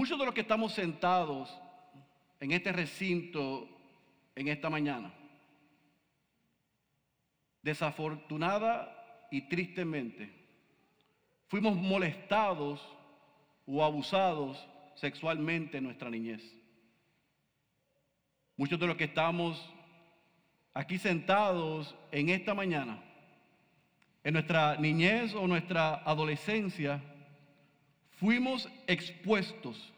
Muchos de los que estamos sentados en este recinto en esta mañana, desafortunada y tristemente, fuimos molestados o abusados sexualmente en nuestra niñez. Muchos de los que estamos aquí sentados en esta mañana, en nuestra niñez o nuestra adolescencia, fuimos expuestos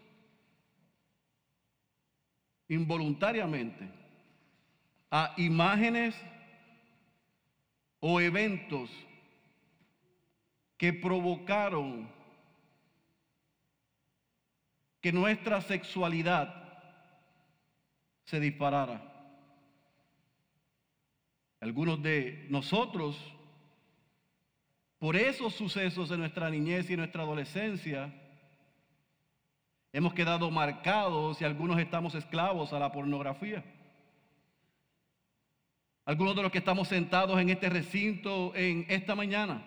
involuntariamente a imágenes o eventos que provocaron que nuestra sexualidad se disparara. Algunos de nosotros por esos sucesos en nuestra niñez y nuestra adolescencia, hemos quedado marcados y algunos estamos esclavos a la pornografía. Algunos de los que estamos sentados en este recinto en esta mañana,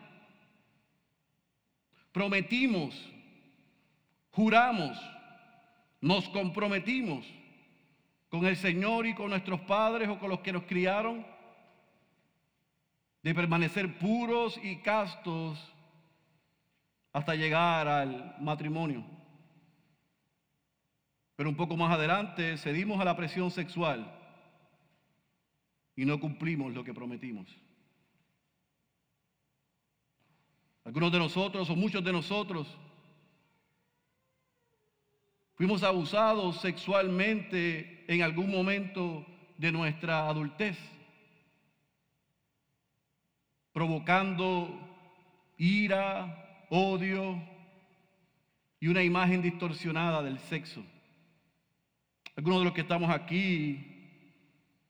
prometimos, juramos, nos comprometimos con el Señor y con nuestros padres o con los que nos criaron de permanecer puros y castos hasta llegar al matrimonio. Pero un poco más adelante cedimos a la presión sexual y no cumplimos lo que prometimos. Algunos de nosotros o muchos de nosotros fuimos abusados sexualmente en algún momento de nuestra adultez provocando ira, odio y una imagen distorsionada del sexo. Algunos de los que estamos aquí,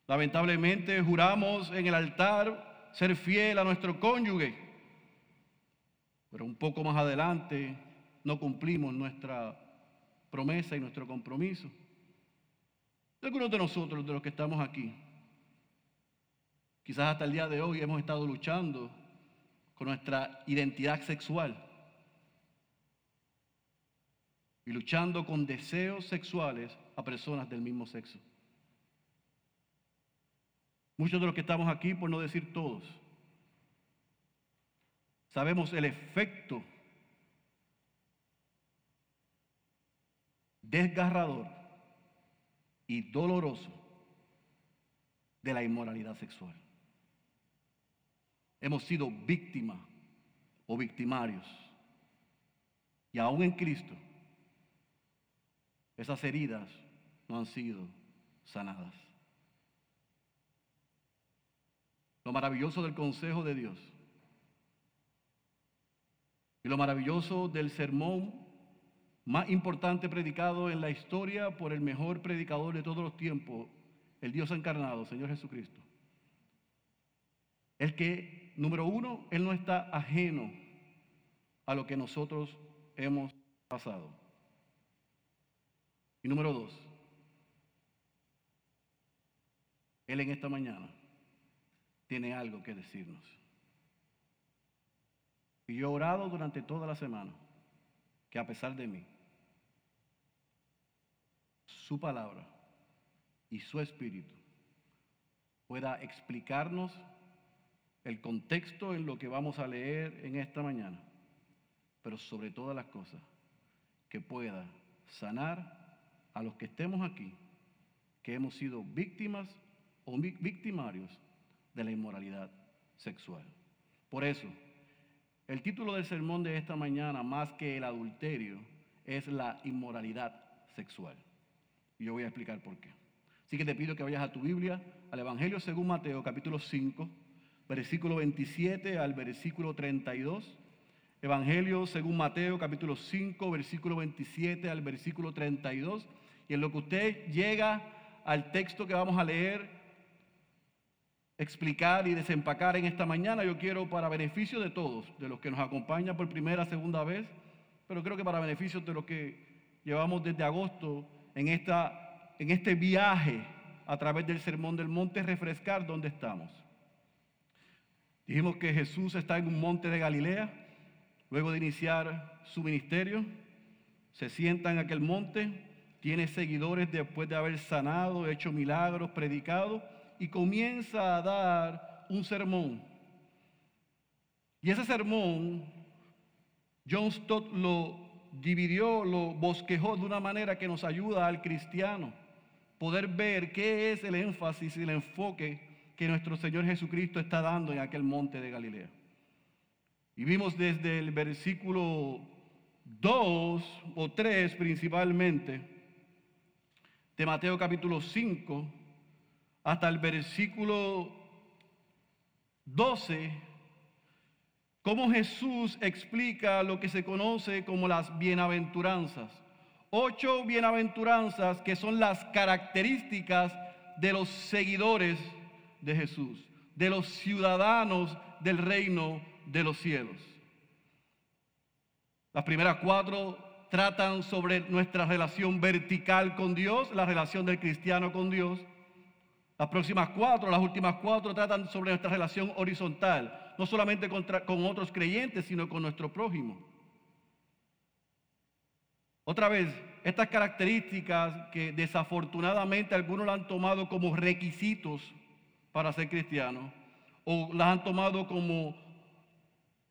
lamentablemente, juramos en el altar ser fiel a nuestro cónyuge, pero un poco más adelante no cumplimos nuestra promesa y nuestro compromiso. Algunos de nosotros, de los que estamos aquí, Quizás hasta el día de hoy hemos estado luchando con nuestra identidad sexual y luchando con deseos sexuales a personas del mismo sexo. Muchos de los que estamos aquí, por no decir todos, sabemos el efecto desgarrador y doloroso de la inmoralidad sexual hemos sido víctimas o victimarios. Y aún en Cristo, esas heridas no han sido sanadas. Lo maravilloso del consejo de Dios y lo maravilloso del sermón más importante predicado en la historia por el mejor predicador de todos los tiempos, el Dios encarnado, Señor Jesucristo. El que número uno, Él no está ajeno a lo que nosotros hemos pasado. Y número dos, Él en esta mañana tiene algo que decirnos. Y yo he orado durante toda la semana que a pesar de mí, su palabra y su espíritu pueda explicarnos el contexto en lo que vamos a leer en esta mañana, pero sobre todas las cosas, que pueda sanar a los que estemos aquí, que hemos sido víctimas o victimarios de la inmoralidad sexual. Por eso, el título del sermón de esta mañana, más que el adulterio, es la inmoralidad sexual. Y yo voy a explicar por qué. Así que te pido que vayas a tu Biblia, al Evangelio según Mateo, capítulo 5 versículo 27 al versículo 32. Evangelio según Mateo capítulo 5, versículo 27 al versículo 32. Y en lo que usted llega al texto que vamos a leer, explicar y desempacar en esta mañana, yo quiero para beneficio de todos, de los que nos acompañan por primera, segunda vez, pero creo que para beneficio de los que llevamos desde agosto en, esta, en este viaje a través del Sermón del Monte, refrescar donde estamos. Dijimos que Jesús está en un monte de Galilea, luego de iniciar su ministerio. se sienta en aquel monte, tiene seguidores después de haber sanado, hecho milagros, predicado, y comienza a dar un sermón. Y ese sermón, John Stott lo dividió, lo bosquejó de una manera que nos ayuda al cristiano poder ver qué es el énfasis y el enfoque que nuestro Señor Jesucristo está dando en aquel monte de Galilea. Y vimos desde el versículo 2 o 3 principalmente de Mateo capítulo 5 hasta el versículo 12, cómo Jesús explica lo que se conoce como las bienaventuranzas. Ocho bienaventuranzas que son las características de los seguidores de Jesús, de los ciudadanos del reino de los cielos. Las primeras cuatro tratan sobre nuestra relación vertical con Dios, la relación del cristiano con Dios. Las próximas cuatro, las últimas cuatro tratan sobre nuestra relación horizontal, no solamente con otros creyentes, sino con nuestro prójimo. Otra vez, estas características que desafortunadamente algunos las han tomado como requisitos para ser cristiano, o las han tomado como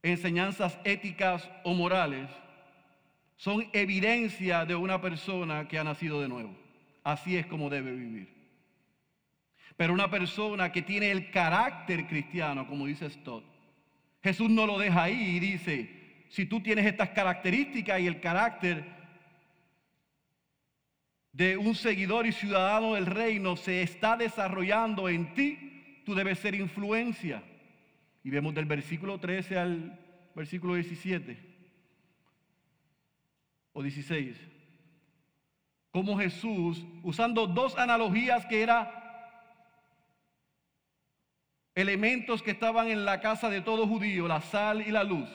enseñanzas éticas o morales, son evidencia de una persona que ha nacido de nuevo. Así es como debe vivir. Pero una persona que tiene el carácter cristiano, como dice Stott, Jesús no lo deja ahí y dice, si tú tienes estas características y el carácter de un seguidor y ciudadano del reino se está desarrollando en ti, tú debes ser influencia. Y vemos del versículo 13 al versículo 17 o 16, como Jesús, usando dos analogías que eran elementos que estaban en la casa de todo judío, la sal y la luz,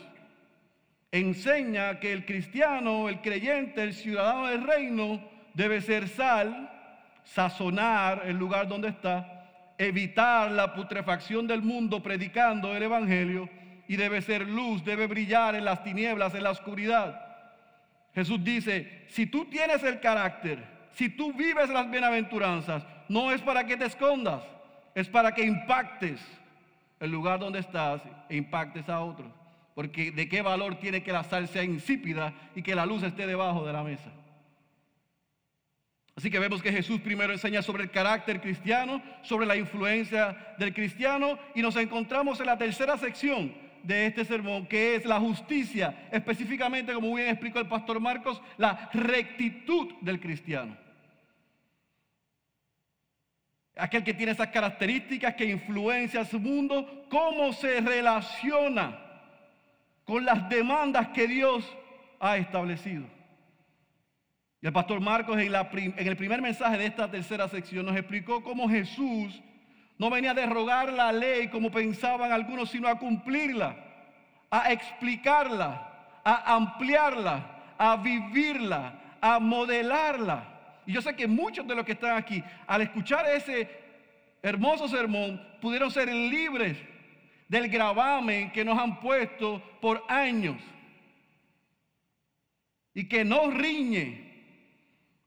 enseña que el cristiano, el creyente, el ciudadano del reino, debe ser sal, sazonar el lugar donde está, evitar la putrefacción del mundo predicando el Evangelio y debe ser luz, debe brillar en las tinieblas, en la oscuridad. Jesús dice, si tú tienes el carácter, si tú vives las bienaventuranzas, no es para que te escondas, es para que impactes el lugar donde estás e impactes a otros. Porque de qué valor tiene que la sal sea insípida y que la luz esté debajo de la mesa. Así que vemos que Jesús primero enseña sobre el carácter cristiano, sobre la influencia del cristiano y nos encontramos en la tercera sección de este sermón, que es la justicia, específicamente, como bien explicó el pastor Marcos, la rectitud del cristiano. Aquel que tiene esas características, que influencia a su mundo, cómo se relaciona con las demandas que Dios ha establecido. Y el pastor Marcos en, el primer mensaje de esta tercera sección nos explicó cómo Jesús no venía a derrogar la ley como pensaban algunos, sino a cumplirla, a explicarla, a ampliarla, a vivirla, a modelarla. Y yo sé que muchos de los que están aquí, al escuchar ese hermoso sermón, pudieron ser libres del gravamen que nos han puesto por años y que no riñe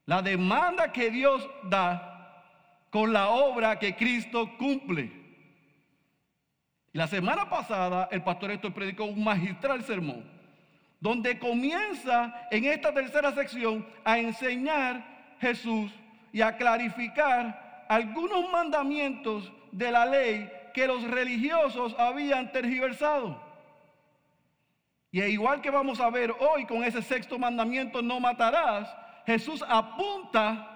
la demanda que Dios da con la obra que Cristo cumple. La semana pasada el pastor Héctor predicó un magistral sermón donde comienza en esta tercera sección a enseñar Jesús y a clarificar algunos mandamientos de la ley que los religiosos habían tergiversado. Y igual que vamos a ver hoy con ese sexto mandamiento, no matarás, Jesús apunta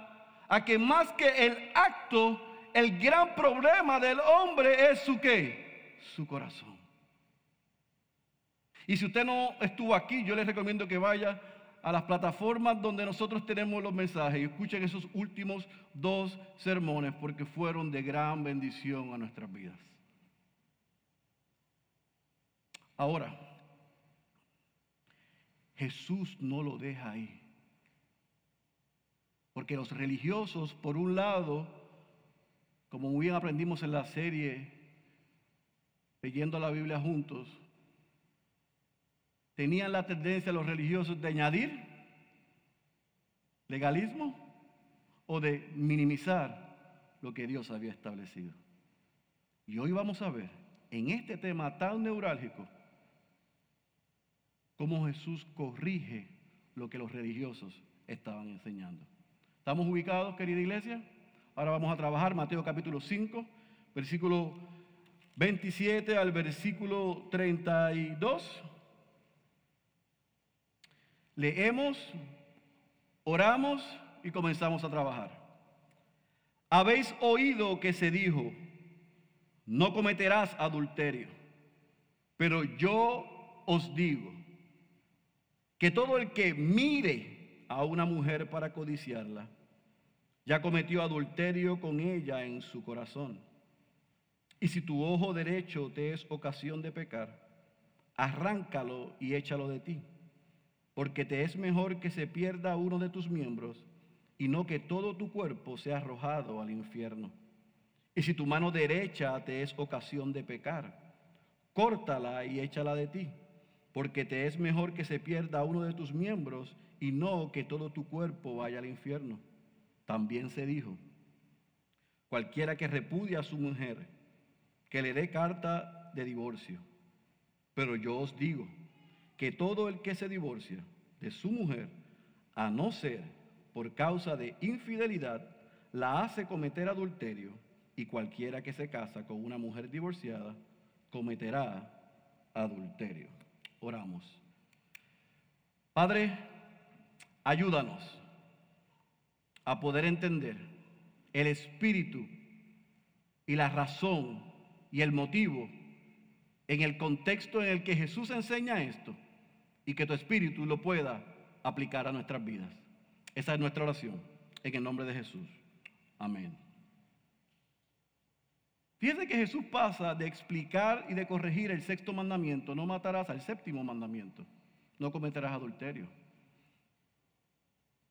a que más que el acto, el gran problema del hombre es su qué? Su corazón. Y si usted no estuvo aquí, yo le recomiendo que vaya a las plataformas donde nosotros tenemos los mensajes y escuchen esos últimos dos sermones porque fueron de gran bendición a nuestras vidas. Ahora, Jesús no lo deja ahí. Porque los religiosos, por un lado, como muy bien aprendimos en la serie, leyendo la Biblia juntos, tenían la tendencia los religiosos de añadir legalismo o de minimizar lo que Dios había establecido. Y hoy vamos a ver en este tema tan neurálgico cómo Jesús corrige lo que los religiosos estaban enseñando. ¿Estamos ubicados, querida iglesia? Ahora vamos a trabajar Mateo capítulo 5, versículo 27 al versículo 32. Leemos, oramos y comenzamos a trabajar. Habéis oído que se dijo, no cometerás adulterio, pero yo os digo que todo el que mire a una mujer para codiciarla, ya cometió adulterio con ella en su corazón. Y si tu ojo derecho te es ocasión de pecar, arráncalo y échalo de ti, porque te es mejor que se pierda uno de tus miembros y no que todo tu cuerpo sea arrojado al infierno. Y si tu mano derecha te es ocasión de pecar, córtala y échala de ti, porque te es mejor que se pierda uno de tus miembros y no que todo tu cuerpo vaya al infierno. También se dijo, cualquiera que repudia a su mujer, que le dé carta de divorcio. Pero yo os digo que todo el que se divorcia de su mujer, a no ser por causa de infidelidad, la hace cometer adulterio y cualquiera que se casa con una mujer divorciada cometerá adulterio. Oramos. Padre, ayúdanos a poder entender el espíritu y la razón y el motivo en el contexto en el que Jesús enseña esto y que tu espíritu lo pueda aplicar a nuestras vidas. Esa es nuestra oración en el nombre de Jesús. Amén. Fíjense que Jesús pasa de explicar y de corregir el sexto mandamiento, no matarás al séptimo mandamiento, no cometerás adulterio.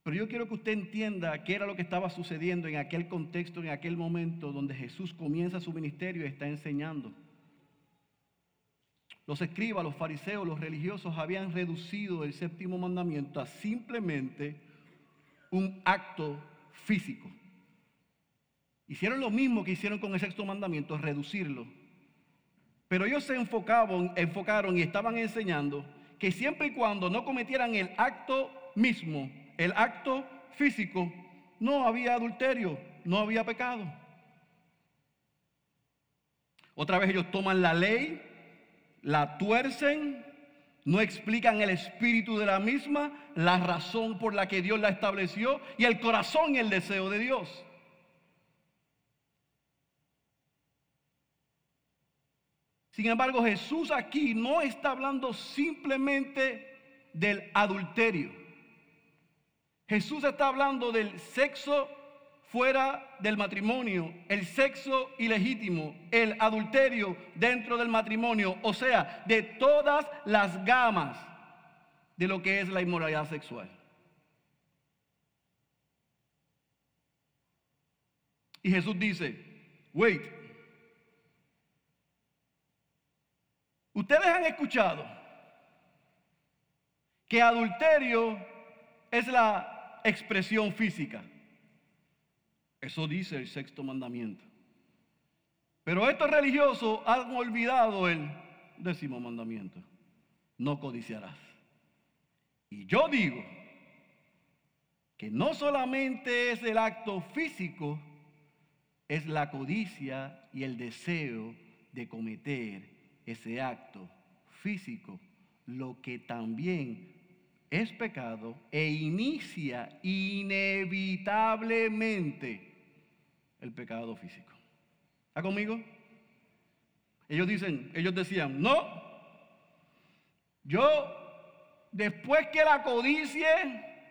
Pero yo quiero que usted entienda qué era lo que estaba sucediendo en aquel contexto, en aquel momento donde Jesús comienza su ministerio y está enseñando. Los escribas, los fariseos, los religiosos habían reducido el séptimo mandamiento a simplemente un acto físico. Hicieron lo mismo que hicieron con el sexto mandamiento, reducirlo. Pero ellos se enfocaban, enfocaron y estaban enseñando que siempre y cuando no cometieran el acto mismo, el acto físico, no había adulterio, no había pecado. Otra vez ellos toman la ley, la tuercen, no explican el espíritu de la misma, la razón por la que Dios la estableció y el corazón y el deseo de Dios. Sin embargo, Jesús aquí no está hablando simplemente del adulterio. Jesús está hablando del sexo fuera del matrimonio, el sexo ilegítimo, el adulterio dentro del matrimonio, o sea, de todas las gamas de lo que es la inmoralidad sexual. Y Jesús dice, wait, ustedes han escuchado que adulterio es la expresión física. Eso dice el sexto mandamiento. Pero estos religiosos han olvidado el décimo mandamiento. No codiciarás. Y yo digo que no solamente es el acto físico, es la codicia y el deseo de cometer ese acto físico, lo que también es pecado e inicia inevitablemente el pecado físico. ¿Está conmigo? Ellos dicen, ellos decían, no, yo después que la codicie,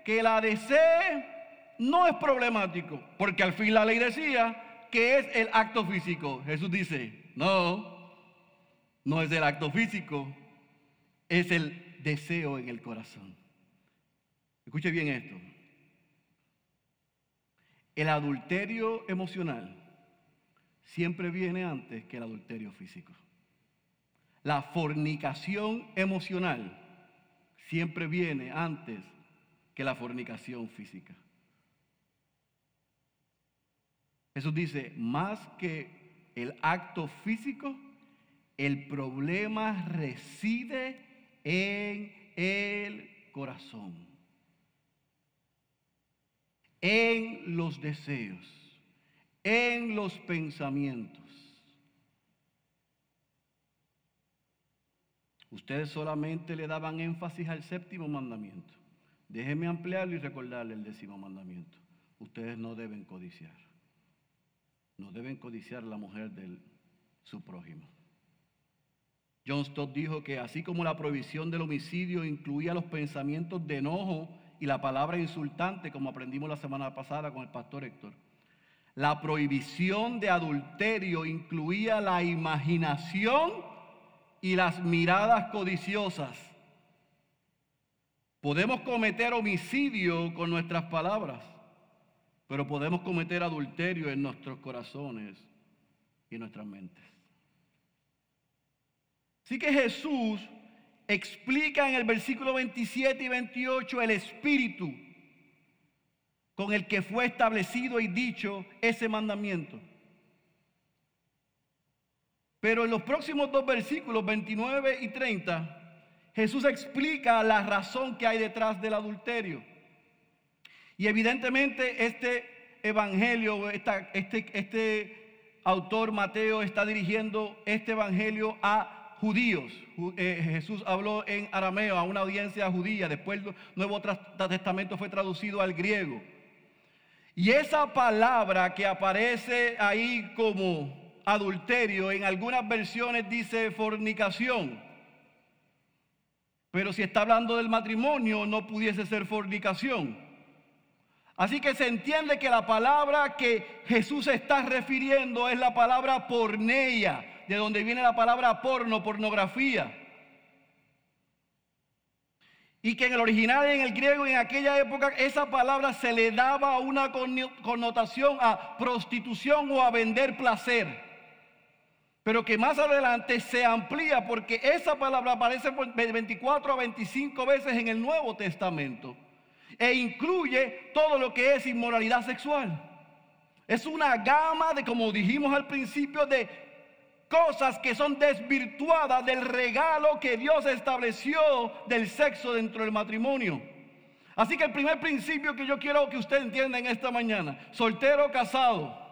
que la desee, no es problemático, porque al fin la ley decía que es el acto físico. Jesús dice, no, no es el acto físico, es el deseo en el corazón. Escuche bien esto. El adulterio emocional siempre viene antes que el adulterio físico. La fornicación emocional siempre viene antes que la fornicación física. Jesús dice, más que el acto físico, el problema reside en el corazón, en los deseos, en los pensamientos. Ustedes solamente le daban énfasis al séptimo mandamiento. Déjenme ampliarlo y recordarle el décimo mandamiento. Ustedes no deben codiciar. No deben codiciar la mujer de su prójimo. John Stott dijo que así como la prohibición del homicidio incluía los pensamientos de enojo y la palabra insultante, como aprendimos la semana pasada con el pastor Héctor, la prohibición de adulterio incluía la imaginación y las miradas codiciosas. Podemos cometer homicidio con nuestras palabras, pero podemos cometer adulterio en nuestros corazones y nuestras mentes. Así que Jesús explica en el versículo 27 y 28 el espíritu con el que fue establecido y dicho ese mandamiento. Pero en los próximos dos versículos, 29 y 30, Jesús explica la razón que hay detrás del adulterio. Y evidentemente este evangelio, este, este autor Mateo está dirigiendo este evangelio a judíos. Eh, Jesús habló en arameo a una audiencia judía, después el Nuevo Testamento fue traducido al griego. Y esa palabra que aparece ahí como adulterio, en algunas versiones dice fornicación. Pero si está hablando del matrimonio, no pudiese ser fornicación. Así que se entiende que la palabra que Jesús está refiriendo es la palabra porneia, de donde viene la palabra porno, pornografía. Y que en el original, en el griego, en aquella época, esa palabra se le daba una connotación a prostitución o a vender placer. Pero que más adelante se amplía porque esa palabra aparece 24 a 25 veces en el Nuevo Testamento. E incluye todo lo que es inmoralidad sexual. Es una gama de, como dijimos al principio, de cosas que son desvirtuadas del regalo que Dios estableció del sexo dentro del matrimonio. Así que el primer principio que yo quiero que usted entienda en esta mañana, soltero casado,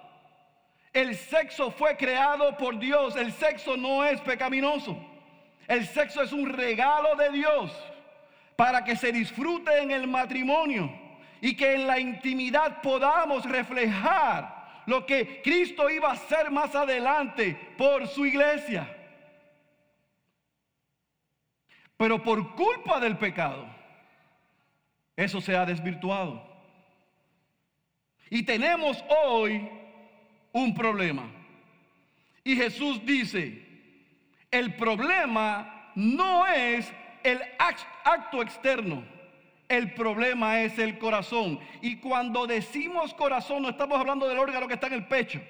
el sexo fue creado por Dios, el sexo no es pecaminoso, el sexo es un regalo de Dios para que se disfrute en el matrimonio y que en la intimidad podamos reflejar lo que Cristo iba a hacer más adelante por su iglesia. Pero por culpa del pecado, eso se ha desvirtuado. Y tenemos hoy un problema. Y Jesús dice, el problema no es el acto externo. El problema es el corazón. Y cuando decimos corazón, no estamos hablando del órgano que está en el pecho.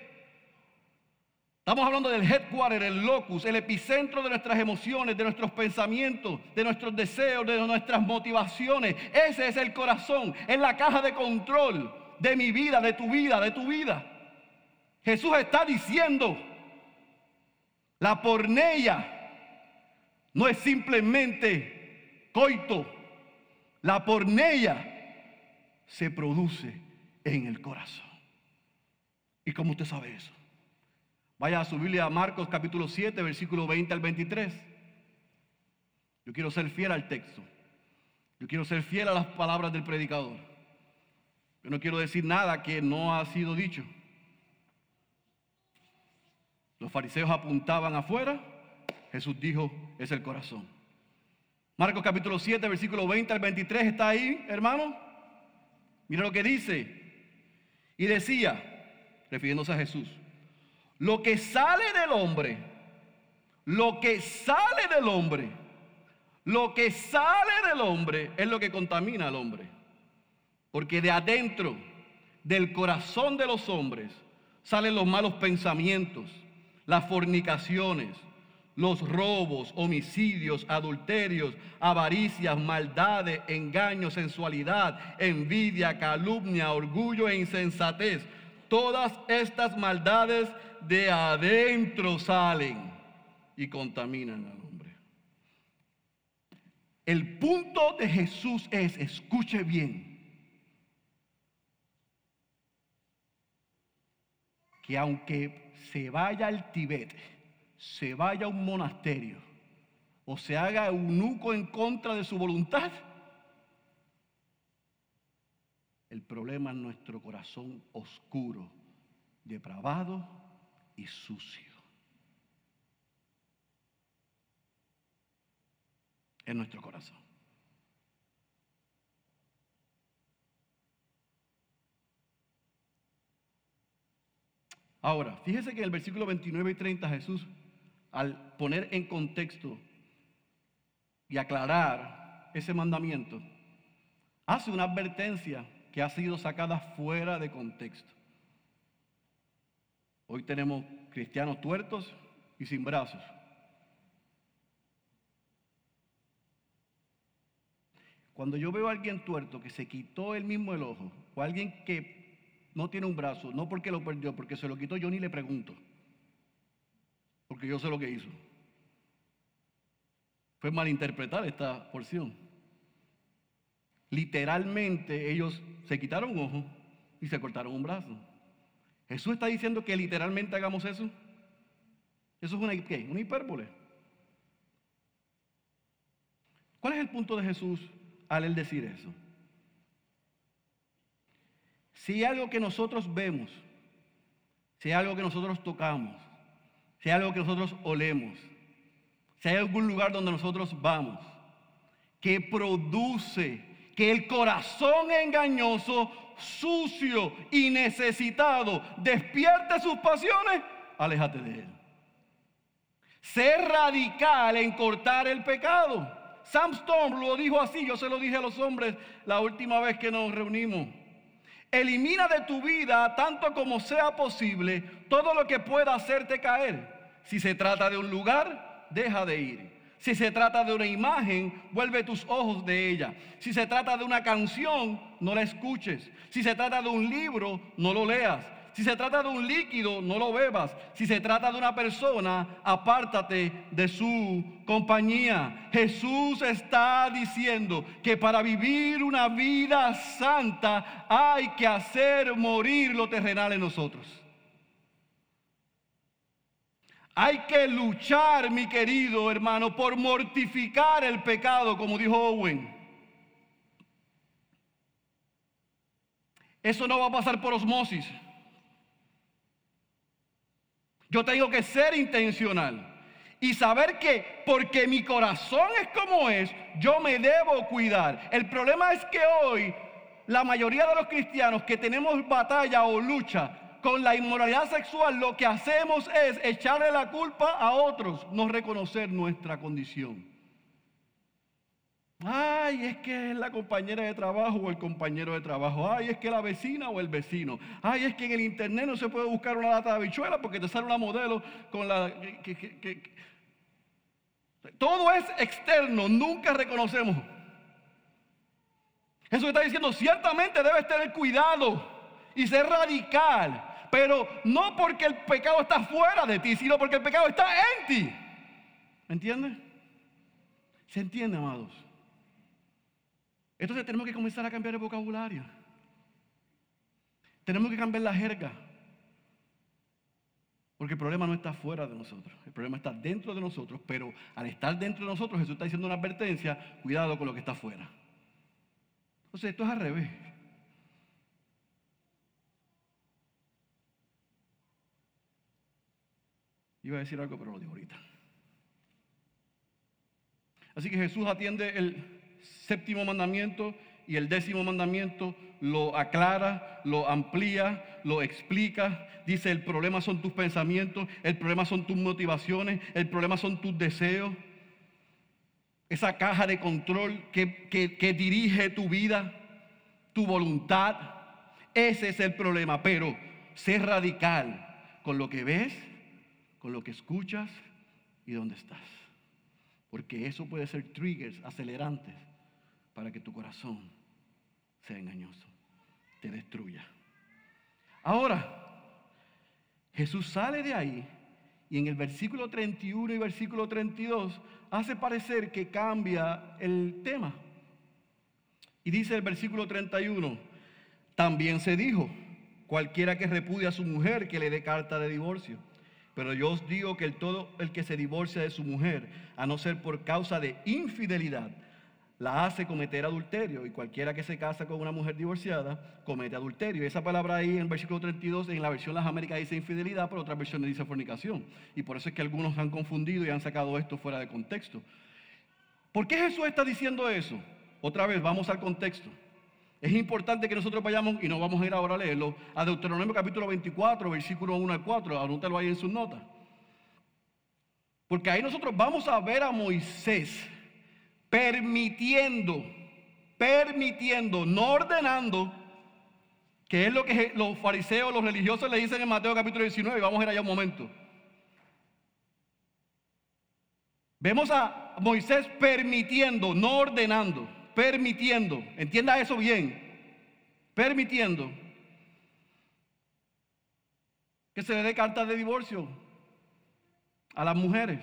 Estamos hablando del headquarter, el locus, el epicentro de nuestras emociones, de nuestros pensamientos, de nuestros deseos, de nuestras motivaciones. Ese es el corazón, es la caja de control de mi vida, de tu vida, de tu vida. Jesús está diciendo, la pornella no es simplemente coito, la pornella se produce en el corazón. ¿Y cómo usted sabe eso? Vaya a su Biblia a Marcos capítulo 7, versículo 20 al 23. Yo quiero ser fiel al texto. Yo quiero ser fiel a las palabras del predicador. Yo no quiero decir nada que no ha sido dicho. Los fariseos apuntaban afuera. Jesús dijo, es el corazón. Marcos capítulo 7, versículo 20 al 23 está ahí, hermano. Mira lo que dice. Y decía, refiriéndose a Jesús, lo que sale del hombre, lo que sale del hombre, lo que sale del hombre es lo que contamina al hombre. Porque de adentro, del corazón de los hombres, salen los malos pensamientos, las fornicaciones los robos, homicidios, adulterios, avaricias, maldades, engaños, sensualidad, envidia, calumnia, orgullo e insensatez. todas estas maldades de adentro salen y contaminan al hombre. El punto de Jesús es, escuche bien, que aunque se vaya al Tibet, se vaya a un monasterio o se haga eunuco en contra de su voluntad, el problema es nuestro corazón oscuro, depravado y sucio. En nuestro corazón. Ahora, fíjese que en el versículo 29 y 30 Jesús, al poner en contexto y aclarar ese mandamiento, hace una advertencia que ha sido sacada fuera de contexto. Hoy tenemos cristianos tuertos y sin brazos. Cuando yo veo a alguien tuerto que se quitó él mismo el ojo, o alguien que no tiene un brazo, no porque lo perdió, porque se lo quitó, yo ni le pregunto. Porque yo sé lo que hizo. Fue malinterpretar esta porción. Literalmente ellos se quitaron un ojo y se cortaron un brazo. Jesús está diciendo que literalmente hagamos eso. Eso es una, ¿qué? una hipérbole. ¿Cuál es el punto de Jesús al él decir eso? Si hay algo que nosotros vemos, si hay algo que nosotros tocamos, si hay algo que nosotros olemos, si hay algún lugar donde nosotros vamos, que produce que el corazón engañoso, sucio y necesitado despierte sus pasiones, aléjate de él. Ser radical en cortar el pecado. Sam Storm lo dijo así, yo se lo dije a los hombres la última vez que nos reunimos. Elimina de tu vida, tanto como sea posible, todo lo que pueda hacerte caer. Si se trata de un lugar, deja de ir. Si se trata de una imagen, vuelve tus ojos de ella. Si se trata de una canción, no la escuches. Si se trata de un libro, no lo leas. Si se trata de un líquido, no lo bebas. Si se trata de una persona, apártate de su compañía. Jesús está diciendo que para vivir una vida santa hay que hacer morir lo terrenal en nosotros. Hay que luchar, mi querido hermano, por mortificar el pecado, como dijo Owen. Eso no va a pasar por osmosis. Yo tengo que ser intencional y saber que porque mi corazón es como es, yo me debo cuidar. El problema es que hoy la mayoría de los cristianos que tenemos batalla o lucha con la inmoralidad sexual, lo que hacemos es echarle la culpa a otros, no reconocer nuestra condición. Ay, es que es la compañera de trabajo o el compañero de trabajo. Ay, es que la vecina o el vecino. Ay, es que en el internet no se puede buscar una lata de habichuela porque te sale una modelo con la... todo es externo, nunca reconocemos. Eso está diciendo, ciertamente debes tener cuidado y ser radical, pero no porque el pecado está fuera de ti, sino porque el pecado está en ti. ¿Me entiendes? ¿Se entiende, amados? Entonces tenemos que comenzar a cambiar el vocabulario. Tenemos que cambiar la jerga. Porque el problema no está fuera de nosotros, el problema está dentro de nosotros, pero al estar dentro de nosotros Jesús está diciendo una advertencia, cuidado con lo que está fuera. Entonces esto es al revés. Iba a decir algo, pero lo digo ahorita. Así que Jesús atiende el séptimo mandamiento y el décimo mandamiento lo aclara, lo amplía, lo explica. Dice, el problema son tus pensamientos, el problema son tus motivaciones, el problema son tus deseos. Esa caja de control que, que dirige tu vida, tu voluntad. Ese es el problema. Pero sé radical con lo que ves, con lo que escuchas y dónde estás. Porque eso puede ser triggers, acelerantes para que tu corazón sea engañoso, te destruya. Ahora, Jesús sale de ahí y en el versículo 31 y versículo 32 hace parecer que cambia el tema. Y dice el versículo 31, también se dijo, cualquiera que repudie a su mujer que le dé carta de divorcio. Pero yo os digo que el todo el que se divorcia de su mujer, a no ser por causa de infidelidad, la hace cometer adulterio. Y cualquiera que se casa con una mujer divorciada, comete adulterio. esa palabra ahí en el versículo 32, en la versión Las Américas dice infidelidad, pero otras versiones dice fornicación. Y por eso es que algunos han confundido y han sacado esto fuera de contexto. ¿Por qué Jesús está diciendo eso? Otra vez, vamos al contexto. Es importante que nosotros vayamos, y no vamos a ir ahora a leerlo, a Deuteronomio capítulo 24, versículo 1 al 4, anótalo ahí en sus notas. Porque ahí nosotros vamos a ver a Moisés permitiendo, permitiendo, no ordenando, que es lo que los fariseos, los religiosos le dicen en Mateo capítulo 19, y vamos a ir allá un momento. Vemos a Moisés permitiendo, no ordenando permitiendo, entienda eso bien, permitiendo que se le dé carta de divorcio a las mujeres.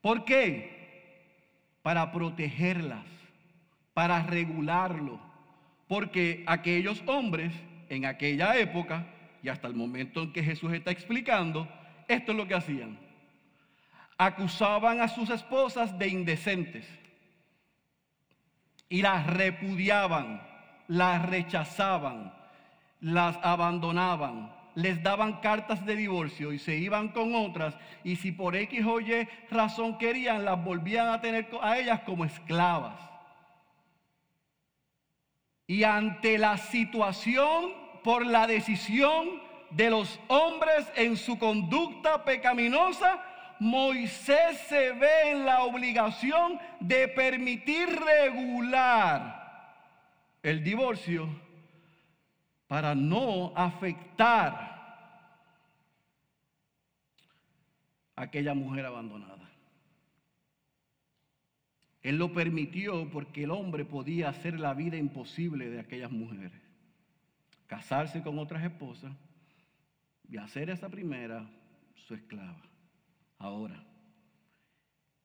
¿Por qué? Para protegerlas, para regularlo. Porque aquellos hombres en aquella época y hasta el momento en que Jesús está explicando, esto es lo que hacían. Acusaban a sus esposas de indecentes y las repudiaban, las rechazaban, las abandonaban, les daban cartas de divorcio y se iban con otras y si por X o Y razón querían, las volvían a tener a ellas como esclavas. Y ante la situación por la decisión de los hombres en su conducta pecaminosa, Moisés se ve en la obligación de permitir regular el divorcio para no afectar a aquella mujer abandonada. Él lo permitió porque el hombre podía hacer la vida imposible de aquellas mujeres. Casarse con otras esposas y hacer esa primera su esclava. Ahora,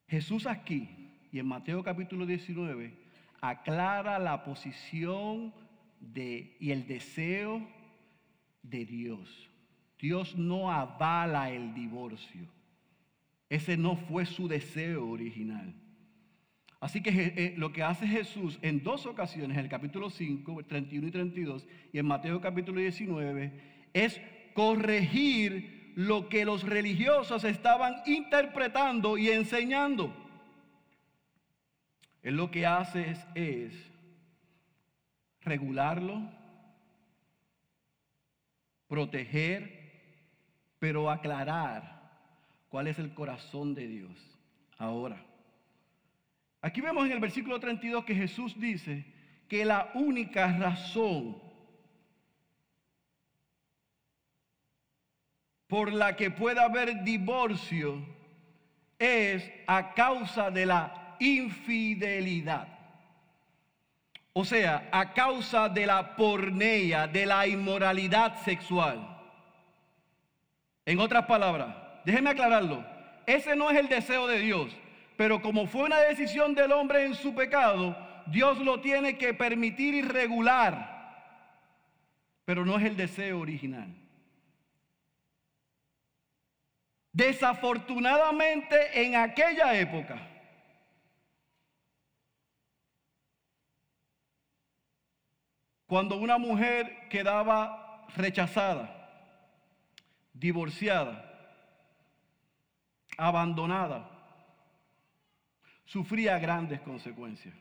Jesús aquí y en Mateo capítulo 19 aclara la posición de, y el deseo de Dios. Dios no avala el divorcio. Ese no fue su deseo original. Así que eh, lo que hace Jesús en dos ocasiones, en el capítulo 5, 31 y 32, y en Mateo capítulo 19, es corregir lo que los religiosos estaban interpretando y enseñando. Él lo que hace es, regularlo, proteger, pero aclarar cuál es el corazón de Dios. Ahora, aquí vemos en el versículo 32 que Jesús dice que la única razón por la que pueda haber divorcio es a causa de la infidelidad. O sea, a causa de la porneia, de la inmoralidad sexual. En otras palabras, déjeme aclararlo, ese no es el deseo de Dios, pero como fue una decisión del hombre en su pecado, Dios lo tiene que permitir y regular, pero no es el deseo original. Desafortunadamente en aquella época, cuando una mujer quedaba rechazada, divorciada, abandonada, sufría grandes consecuencias.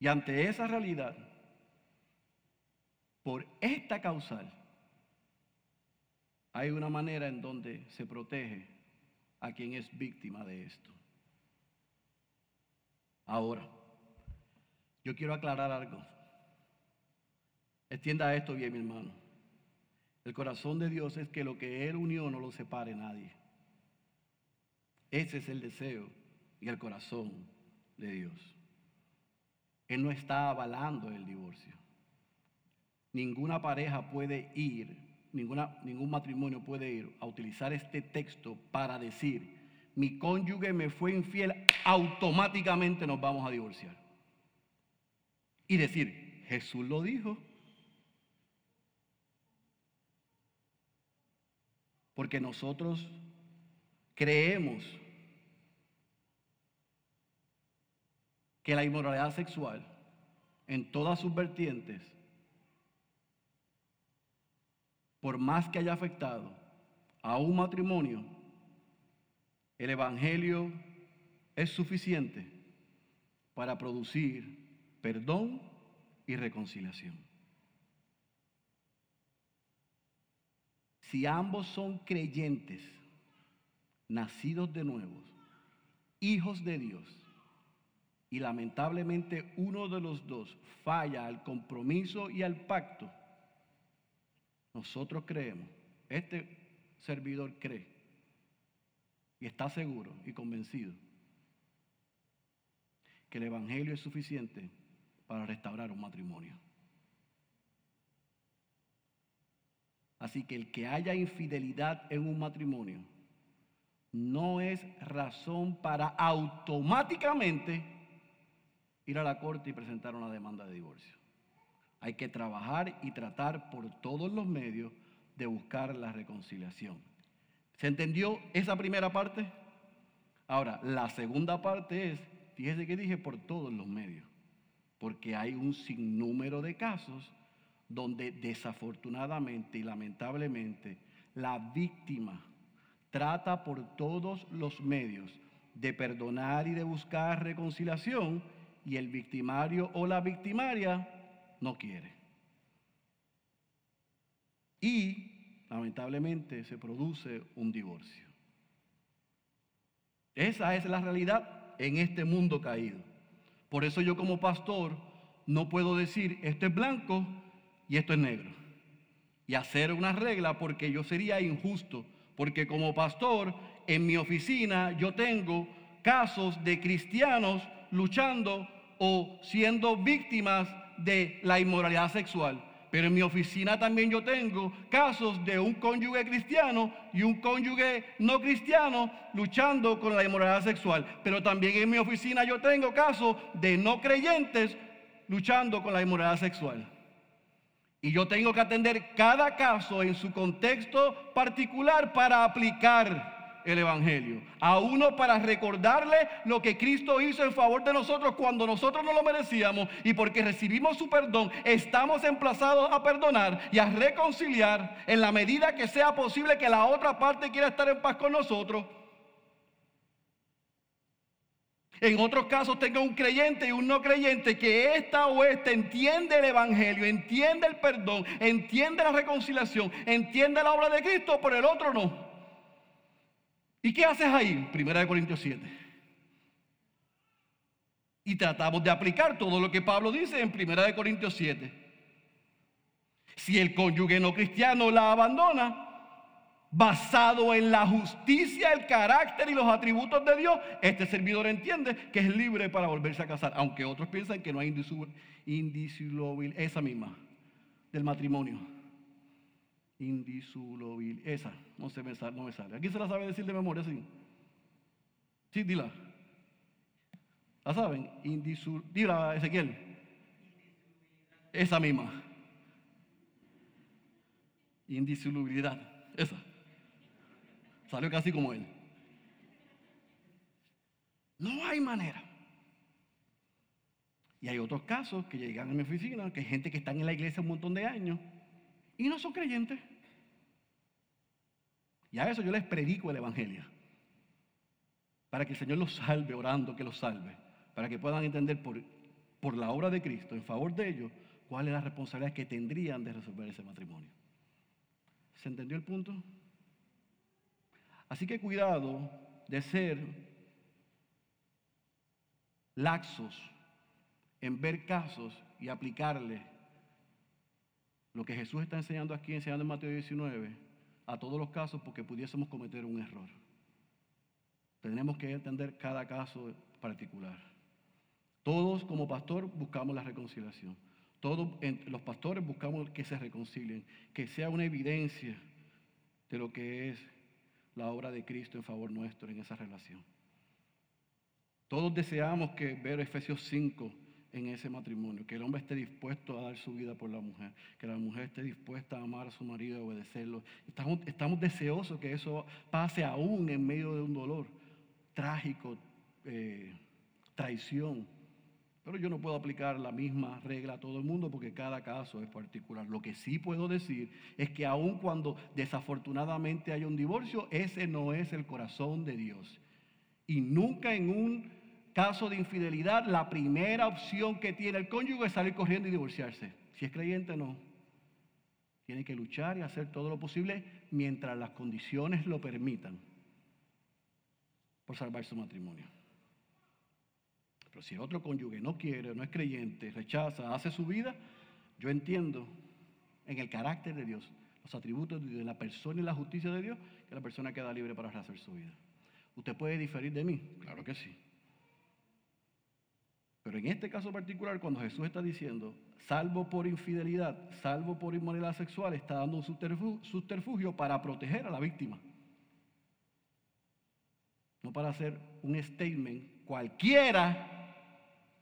Y ante esa realidad, por esta causal, hay una manera en donde se protege a quien es víctima de esto. Ahora, yo quiero aclarar algo. Extienda esto bien, mi hermano. El corazón de Dios es que lo que Él unió no lo separe nadie. Ese es el deseo y el corazón de Dios. Él no está avalando el divorcio. ninguna pareja puede ir, ninguna, ningún matrimonio puede ir a utilizar este texto para decir, mi cónyuge me fue infiel, automáticamente nos vamos a divorciar. Y decir, Jesús lo dijo. Porque nosotros creemos que la inmoralidad sexual en todas sus vertientes, por más que haya afectado a un matrimonio, el Evangelio es suficiente para producir perdón y reconciliación. Si ambos son creyentes, nacidos de nuevo, hijos de Dios, y lamentablemente uno de los dos falla al compromiso y al pacto, nosotros creemos, este servidor cree y está seguro y convencido que el Evangelio es suficiente para restaurar un matrimonio. Así que el que haya infidelidad en un matrimonio no es razón para automáticamente ir a la corte y presentar una demanda de divorcio. Hay que trabajar y tratar por todos los medios de buscar la reconciliación. ¿Se entendió esa primera parte? Ahora, la segunda parte es, fíjese que dije por todos los medios, porque hay un sinnúmero de casos donde desafortunadamente y lamentablemente la víctima trata por todos los medios de perdonar y de buscar reconciliación y el victimario o la victimaria no quiere. Y lamentablemente se produce un divorcio. Esa es la realidad en este mundo caído. Por eso yo como pastor no puedo decir esto es blanco y esto es negro. Y hacer una regla porque yo sería injusto. Porque como pastor en mi oficina yo tengo casos de cristianos luchando o siendo víctimas de la inmoralidad sexual. Pero en mi oficina también yo tengo casos de un cónyuge cristiano y un cónyuge no cristiano luchando con la inmoralidad sexual. Pero también en mi oficina yo tengo casos de no creyentes luchando con la inmoralidad sexual. Y yo tengo que atender cada caso en su contexto particular para aplicar el Evangelio. A uno para recordarle lo que Cristo hizo en favor de nosotros cuando nosotros no lo merecíamos y porque recibimos su perdón, estamos emplazados a perdonar y a reconciliar en la medida que sea posible que la otra parte quiera estar en paz con nosotros. En otros casos tengo un creyente y un no creyente que esta o este entiende el Evangelio, entiende el perdón, entiende la reconciliación, entiende la obra de Cristo, pero el otro no. ¿Y qué haces ahí? Primera de Corintios 7. Y tratamos de aplicar todo lo que Pablo dice en Primera de Corintios 7. Si el cónyuge no cristiano la abandona, basado en la justicia, el carácter y los atributos de Dios, este servidor entiende que es libre para volverse a casar, aunque otros piensan que no hay indisoluble, esa misma, del matrimonio indisoluble. Esa no, se me sale, no me sale. ¿Aquí se la sabe decir de memoria? Sí. Sí, dila. ¿La saben? Indisoluble. Dila, Ezequiel. Esa misma. Indisolubilidad. Esa. Salió casi como él. No hay manera. Y hay otros casos que llegan a mi oficina, que hay gente que está en la iglesia un montón de años y no son creyentes. Y a eso yo les predico el Evangelio. Para que el Señor los salve, orando que los salve. Para que puedan entender por, por la obra de Cristo, en favor de ellos, cuál es la responsabilidad que tendrían de resolver ese matrimonio. ¿Se entendió el punto? Así que cuidado de ser laxos en ver casos y aplicarle lo que Jesús está enseñando aquí, enseñando en Mateo 19, a todos los casos porque pudiésemos cometer un error. Tenemos que entender cada caso particular. Todos como pastor buscamos la reconciliación. Todos los pastores buscamos que se reconcilien, que sea una evidencia de lo que es la obra de Cristo en favor nuestro en esa relación. Todos deseamos que ver Efesios 5 en ese matrimonio, que el hombre esté dispuesto a dar su vida por la mujer, que la mujer esté dispuesta a amar a su marido y obedecerlo. Estamos, estamos deseosos que eso pase aún en medio de un dolor trágico, eh, traición. Pero yo no puedo aplicar la misma regla a todo el mundo porque cada caso es particular. Lo que sí puedo decir es que aun cuando desafortunadamente haya un divorcio, ese no es el corazón de Dios. Y nunca en un caso de infidelidad, la primera opción que tiene el cónyuge es salir corriendo y divorciarse. Si es creyente, no. Tiene que luchar y hacer todo lo posible mientras las condiciones lo permitan por salvar su matrimonio. Pero si el otro cónyuge no quiere, no es creyente, rechaza, hace su vida, yo entiendo en el carácter de Dios, los atributos de la persona y la justicia de Dios, que la persona queda libre para hacer su vida. ¿Usted puede diferir de mí? Claro que sí. Pero en este caso particular, cuando Jesús está diciendo, salvo por infidelidad, salvo por inmoralidad sexual, está dando un subterfugio para proteger a la víctima. No para hacer un statement, cualquiera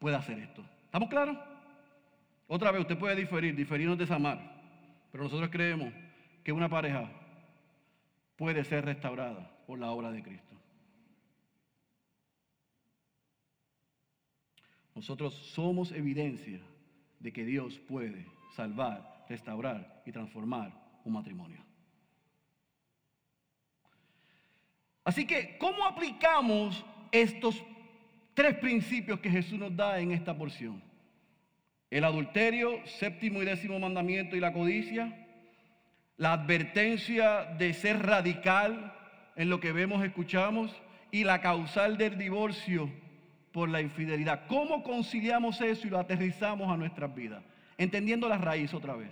puede hacer esto. ¿Estamos claros? Otra vez, usted puede diferir, diferirnos de desamar, pero nosotros creemos que una pareja puede ser restaurada por la obra de Cristo. Nosotros somos evidencia de que Dios puede salvar, restaurar y transformar un matrimonio. Así que, ¿cómo aplicamos estos tres principios que Jesús nos da en esta porción? El adulterio, séptimo y décimo mandamiento y la codicia, la advertencia de ser radical en lo que vemos, escuchamos, y la causal del divorcio por la infidelidad. ¿Cómo conciliamos eso y lo aterrizamos a nuestras vidas? Entendiendo la raíz otra vez.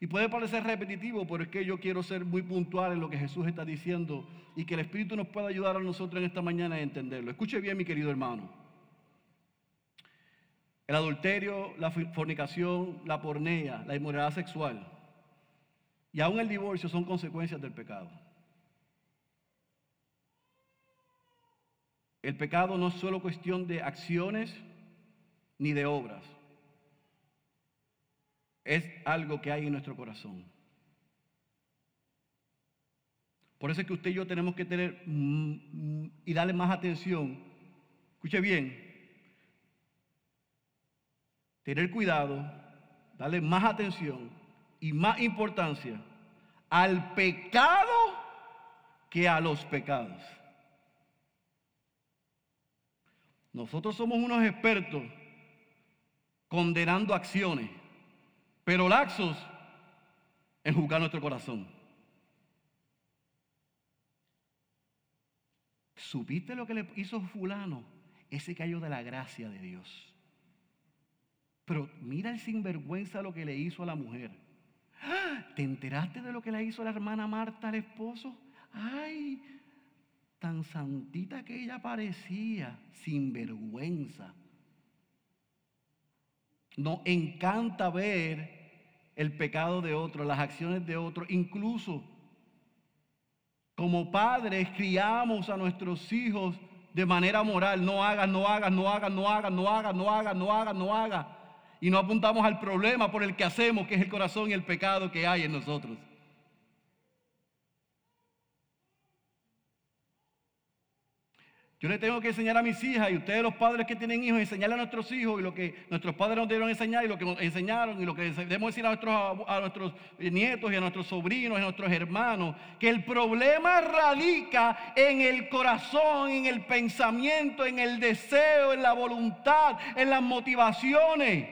Y puede parecer repetitivo, pero es que yo quiero ser muy puntual en lo que Jesús está diciendo y que el Espíritu nos pueda ayudar a nosotros en esta mañana a entenderlo. Escuche bien, mi querido hermano. El adulterio, la fornicación, la pornea, la inmoralidad sexual y aún el divorcio son consecuencias del pecado. El pecado no es solo cuestión de acciones ni de obras. Es algo que hay en nuestro corazón. Por eso es que usted y yo tenemos que tener mm, y darle más atención. Escuche bien. Tener cuidado, darle más atención y más importancia al pecado que a los pecados. Nosotros somos unos expertos condenando acciones, pero laxos en juzgar nuestro corazón. ¿Supiste lo que le hizo fulano? Ese cayó de la gracia de Dios. Pero mira el sinvergüenza lo que le hizo a la mujer. ¿Te enteraste de lo que le hizo la hermana Marta al esposo? Ay, tan santita que ella parecía, sin vergüenza. Nos encanta ver el pecado de otro, las acciones de otro, incluso como padres criamos a nuestros hijos de manera moral, no hagas, no hagas, no hagas, no hagas, no hagas, no hagas, no hagas, no hagas. Y no apuntamos al problema por el que hacemos, que es el corazón y el pecado que hay en nosotros. Yo le tengo que enseñar a mis hijas y ustedes los padres que tienen hijos, enseñarle a nuestros hijos y lo que nuestros padres nos debieron enseñar y lo que nos enseñaron y lo que debemos decir a nuestros, a nuestros nietos y a nuestros sobrinos y a nuestros hermanos, que el problema radica en el corazón, en el pensamiento, en el deseo, en la voluntad, en las motivaciones,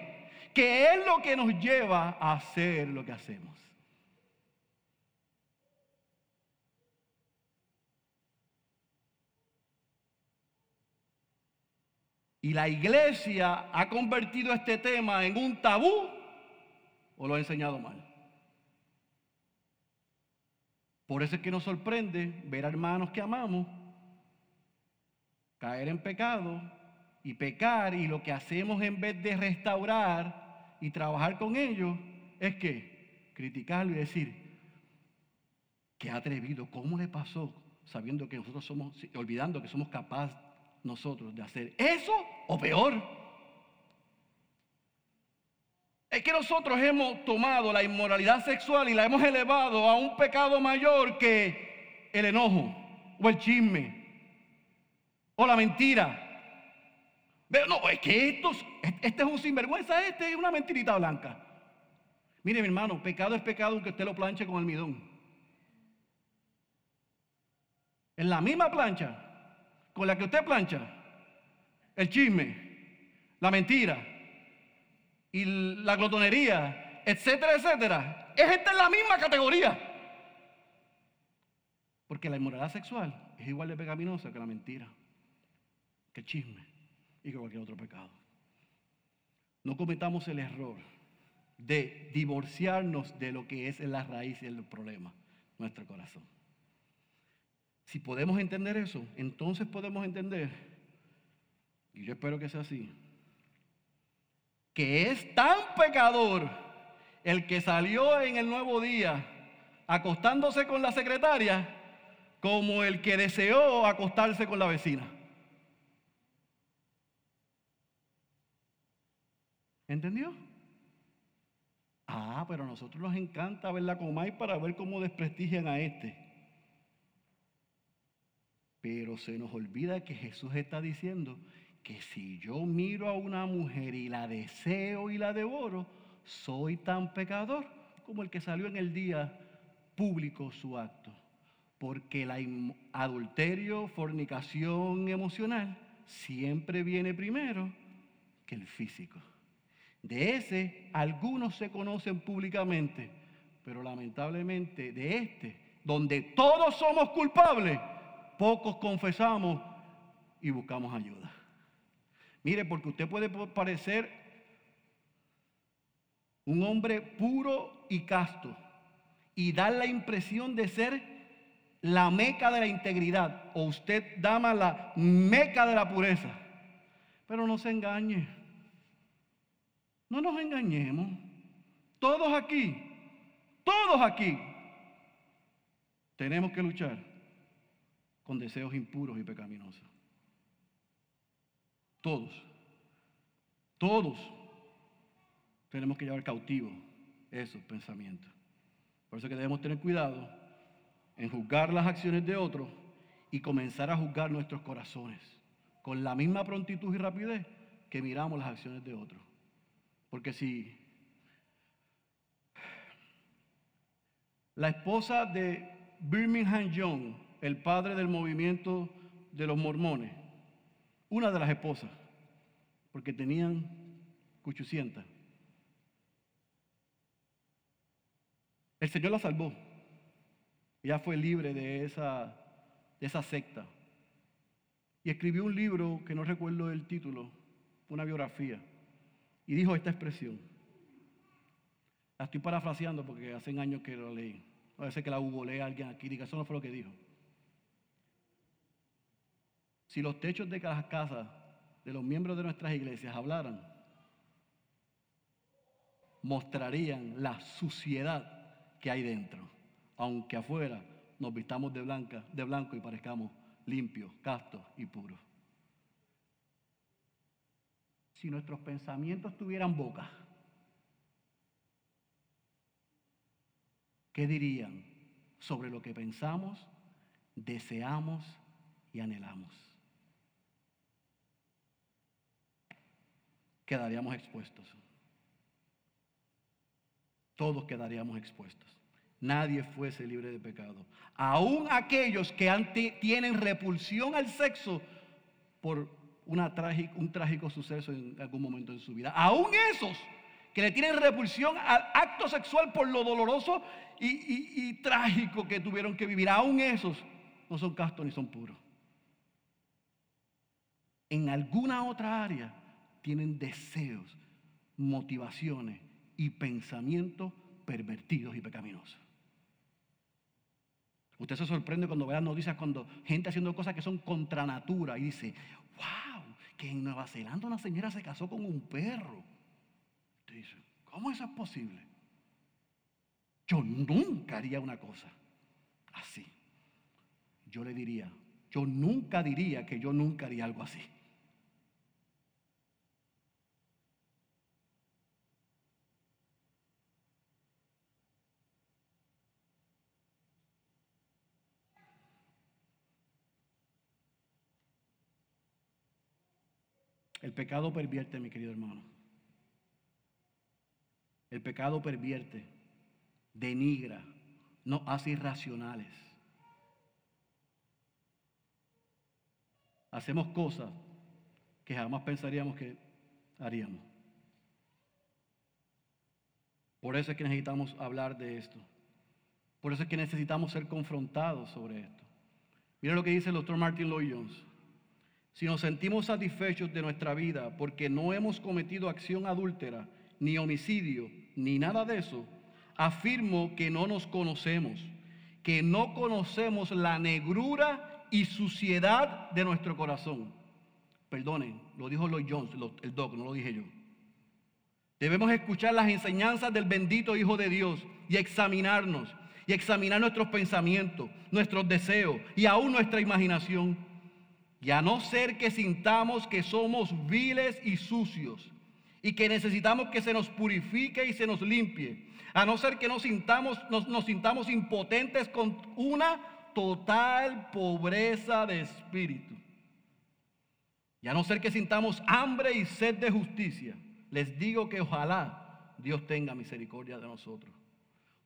que es lo que nos lleva a hacer lo que hacemos. Y la iglesia ha convertido este tema en un tabú o lo ha enseñado mal. Por eso es que nos sorprende ver a hermanos que amamos caer en pecado y pecar y lo que hacemos en vez de restaurar y trabajar con ellos es que criticarlo y decir, qué atrevido, ¿cómo le pasó? Sabiendo que nosotros somos, olvidando que somos capaces nosotros de hacer eso o peor. Es que nosotros hemos tomado la inmoralidad sexual y la hemos elevado a un pecado mayor que el enojo o el chisme o la mentira. Pero no, es que estos, este es un sinvergüenza, este es una mentirita blanca. Mire, mi hermano, pecado es pecado aunque usted lo planche con almidón. En la misma plancha con la que usted plancha, el chisme, la mentira y la glotonería, etcétera, etcétera, es esta en la misma categoría. Porque la inmoralidad sexual es igual de pecaminosa que la mentira, que el chisme y que cualquier otro pecado. No cometamos el error de divorciarnos de lo que es la raíz del problema, nuestro corazón. Si podemos entender eso, entonces podemos entender, y yo espero que sea así, que es tan pecador el que salió en el nuevo día acostándose con la secretaria como el que deseó acostarse con la vecina. ¿Entendió? Ah, pero a nosotros nos encanta verla como hay para ver cómo desprestigian a este. Pero se nos olvida que Jesús está diciendo que si yo miro a una mujer y la deseo y la devoro, soy tan pecador como el que salió en el día público su acto. Porque el adulterio, fornicación emocional siempre viene primero que el físico. De ese algunos se conocen públicamente, pero lamentablemente de este, donde todos somos culpables, pocos confesamos y buscamos ayuda. Mire, porque usted puede parecer un hombre puro y casto y dar la impresión de ser la meca de la integridad o usted dama la meca de la pureza. Pero no se engañe. No nos engañemos. Todos aquí, todos aquí tenemos que luchar con deseos impuros y pecaminosos. Todos, todos tenemos que llevar cautivo esos pensamientos. Por eso que debemos tener cuidado en juzgar las acciones de otros y comenzar a juzgar nuestros corazones con la misma prontitud y rapidez que miramos las acciones de otros. Porque si la esposa de Birmingham Young el padre del movimiento de los mormones, una de las esposas, porque tenían 800. El Señor la salvó. Ella fue libre de esa, de esa secta. Y escribió un libro que no recuerdo el título, una biografía. Y dijo esta expresión. La estoy parafraseando porque hace años que lo leí. A veces que la googleé alguien aquí diga, eso no fue lo que dijo. Si los techos de las casas de los miembros de nuestras iglesias hablaran, mostrarían la suciedad que hay dentro, aunque afuera nos vistamos de, blanca, de blanco y parezcamos limpios, castos y puros. Si nuestros pensamientos tuvieran boca, ¿qué dirían sobre lo que pensamos, deseamos y anhelamos? Quedaríamos expuestos. Todos quedaríamos expuestos. Nadie fuese libre de pecado. Aún aquellos que tienen repulsión al sexo por un trágico suceso en algún momento de su vida. Aún esos que le tienen repulsión al acto sexual por lo doloroso y, y trágico que tuvieron que vivir. Aún esos no son castos ni son puros. En alguna otra área tienen deseos, motivaciones y pensamientos pervertidos y pecaminosos. Usted se sorprende cuando ve las noticias, cuando gente haciendo cosas que son contra natura y dice, wow, que en Nueva Zelanda una señora se casó con un perro. Usted dice, ¿cómo eso es posible? Yo nunca haría una cosa así. Yo le diría, yo nunca diría que yo nunca haría algo así. El pecado pervierte, mi querido hermano. El pecado pervierte, denigra, nos hace irracionales. Hacemos cosas que jamás pensaríamos que haríamos. Por eso es que necesitamos hablar de esto. Por eso es que necesitamos ser confrontados sobre esto. Mira lo que dice el doctor Martin Lloyd Jones. Si nos sentimos satisfechos de nuestra vida porque no hemos cometido acción adúltera, ni homicidio, ni nada de eso, afirmo que no nos conocemos, que no conocemos la negrura y suciedad de nuestro corazón. Perdonen, lo dijo Lloyd Jones, el doc, no lo dije yo. Debemos escuchar las enseñanzas del bendito Hijo de Dios y examinarnos, y examinar nuestros pensamientos, nuestros deseos y aún nuestra imaginación y a no ser que sintamos que somos viles y sucios y que necesitamos que se nos purifique y se nos limpie, a no ser que nos sintamos, nos, sintamos impotentes con una total pobreza de espíritu. Y a no ser que sintamos hambre y sed de justicia, les digo que ojalá Dios tenga misericordia de nosotros.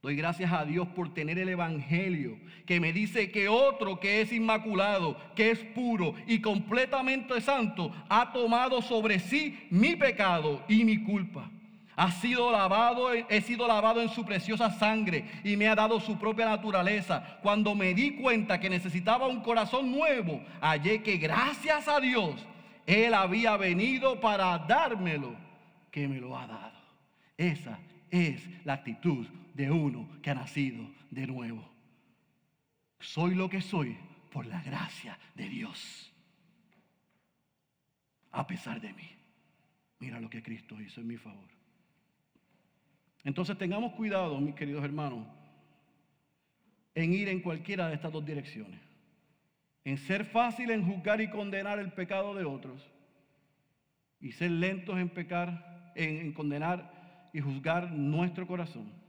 Doy gracias a Dios por tener el Evangelio que me dice que otro que es inmaculado, que es puro y completamente santo, ha tomado sobre sí mi pecado y mi culpa. Ha sido lavado, he sido lavado en su preciosa sangre y me ha dado su propia naturaleza. Cuando me di cuenta que necesitaba un corazón nuevo, hallé que gracias a Dios Él había venido para dármelo, que me lo ha dado. Esa es la actitud de uno que ha nacido de nuevo. Soy lo que soy por la gracia de Dios. A pesar de mí. Mira lo que Cristo hizo en mi favor. Entonces tengamos cuidado, mis queridos hermanos, en ir en cualquiera de estas dos direcciones. En ser fácil en juzgar y condenar el pecado de otros. Y ser lentos en pecar, en, en condenar y juzgar nuestro corazón.